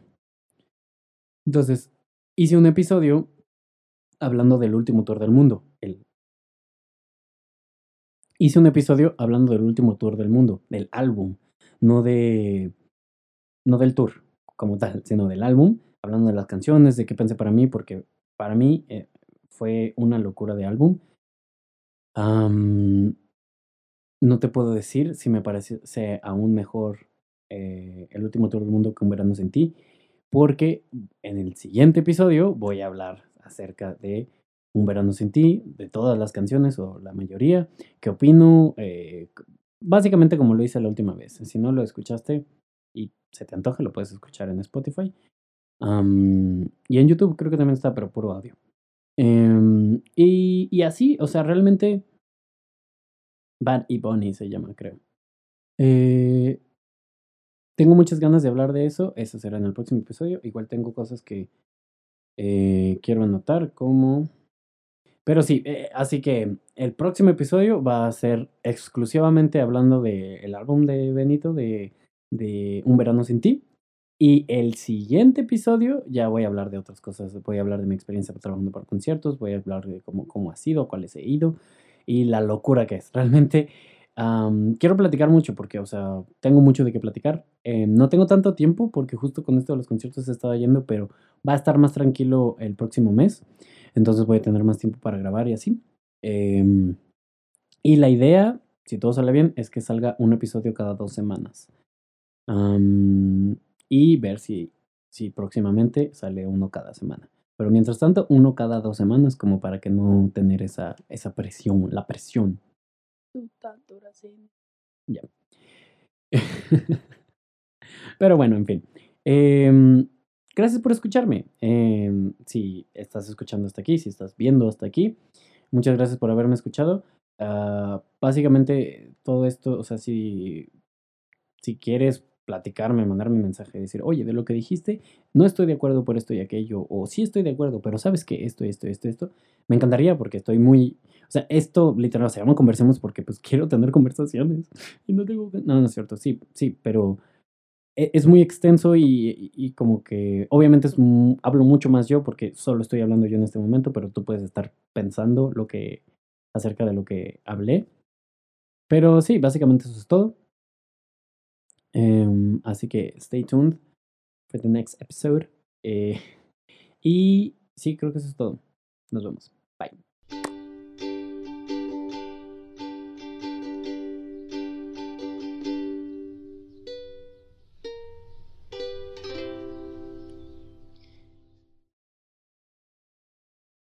Entonces, hice un episodio hablando del último tour del mundo, el hice un episodio hablando del último tour del mundo, del álbum, no de no del tour como tal, sino del álbum, hablando de las canciones, de qué pensé para mí, porque para mí eh, fue una locura de álbum. no te puedo decir si me parece aún mejor eh, el último tour del mundo que un verano sin ti, porque en el siguiente episodio voy a hablar acerca de un verano sin ti, de todas las canciones o la mayoría. ¿Qué opino? Eh, básicamente como lo hice la última vez. Si no lo escuchaste y se te antoja, lo puedes escuchar en Spotify. y en YouTube creo que también está, pero puro audio. Em, y, y, así, o sea, realmente... Bad y Bunny se llama, creo. Eh, tengo muchas ganas de hablar de eso. Eso será en el próximo episodio. Igual tengo cosas que eh, quiero anotar como... Pero sí, eh, así que el próximo episodio va a ser exclusivamente hablando del álbum de Benito de, de Un verano sin ti. Y el siguiente episodio ya voy a hablar de otras cosas. Voy a hablar de mi experiencia trabajando para conciertos, voy a hablar de cómo, cómo ha sido, cuáles he ido y la locura que es. Realmente quiero platicar mucho porque, o sea, tengo mucho de qué platicar. Eh, no tengo tanto tiempo porque justo con esto de los conciertos he estado yendo, pero va a estar más tranquilo el próximo mes. Entonces voy a tener más tiempo para grabar y así. Em, y la idea, si todo sale bien, es que salga un episodio cada dos semanas. y ver si, si próximamente sale uno cada semana. Pero mientras tanto, uno cada dos semanas, como para que no tener esa, esa presión, la presión. Ya. Pero bueno, en fin. Eh, Gracias por escucharme. Em, si estás escuchando hasta aquí, si estás viendo hasta aquí, muchas gracias por haberme escuchado. Ah, básicamente, todo esto, o sea, si, si quieres platicarme, mandarme un mensaje, decir, oye, de lo que dijiste, no estoy de acuerdo por esto y aquello, o sí estoy de acuerdo, pero sabes que esto, esto, esto, esto, me encantaría porque estoy muy, o sea, esto literal, o sea, no conversemos porque pues quiero tener conversaciones y no tengo, no, no es cierto, sí, sí, pero es muy extenso y, como que obviamente es, hablo mucho más yo porque solo estoy hablando yo en este momento, pero tú puedes estar pensando lo que acerca de lo que hablé. Pero sí, básicamente eso es todo. Em, así que stay tuned for the next episode. Eh, y sí, creo que eso es todo. Nos vemos.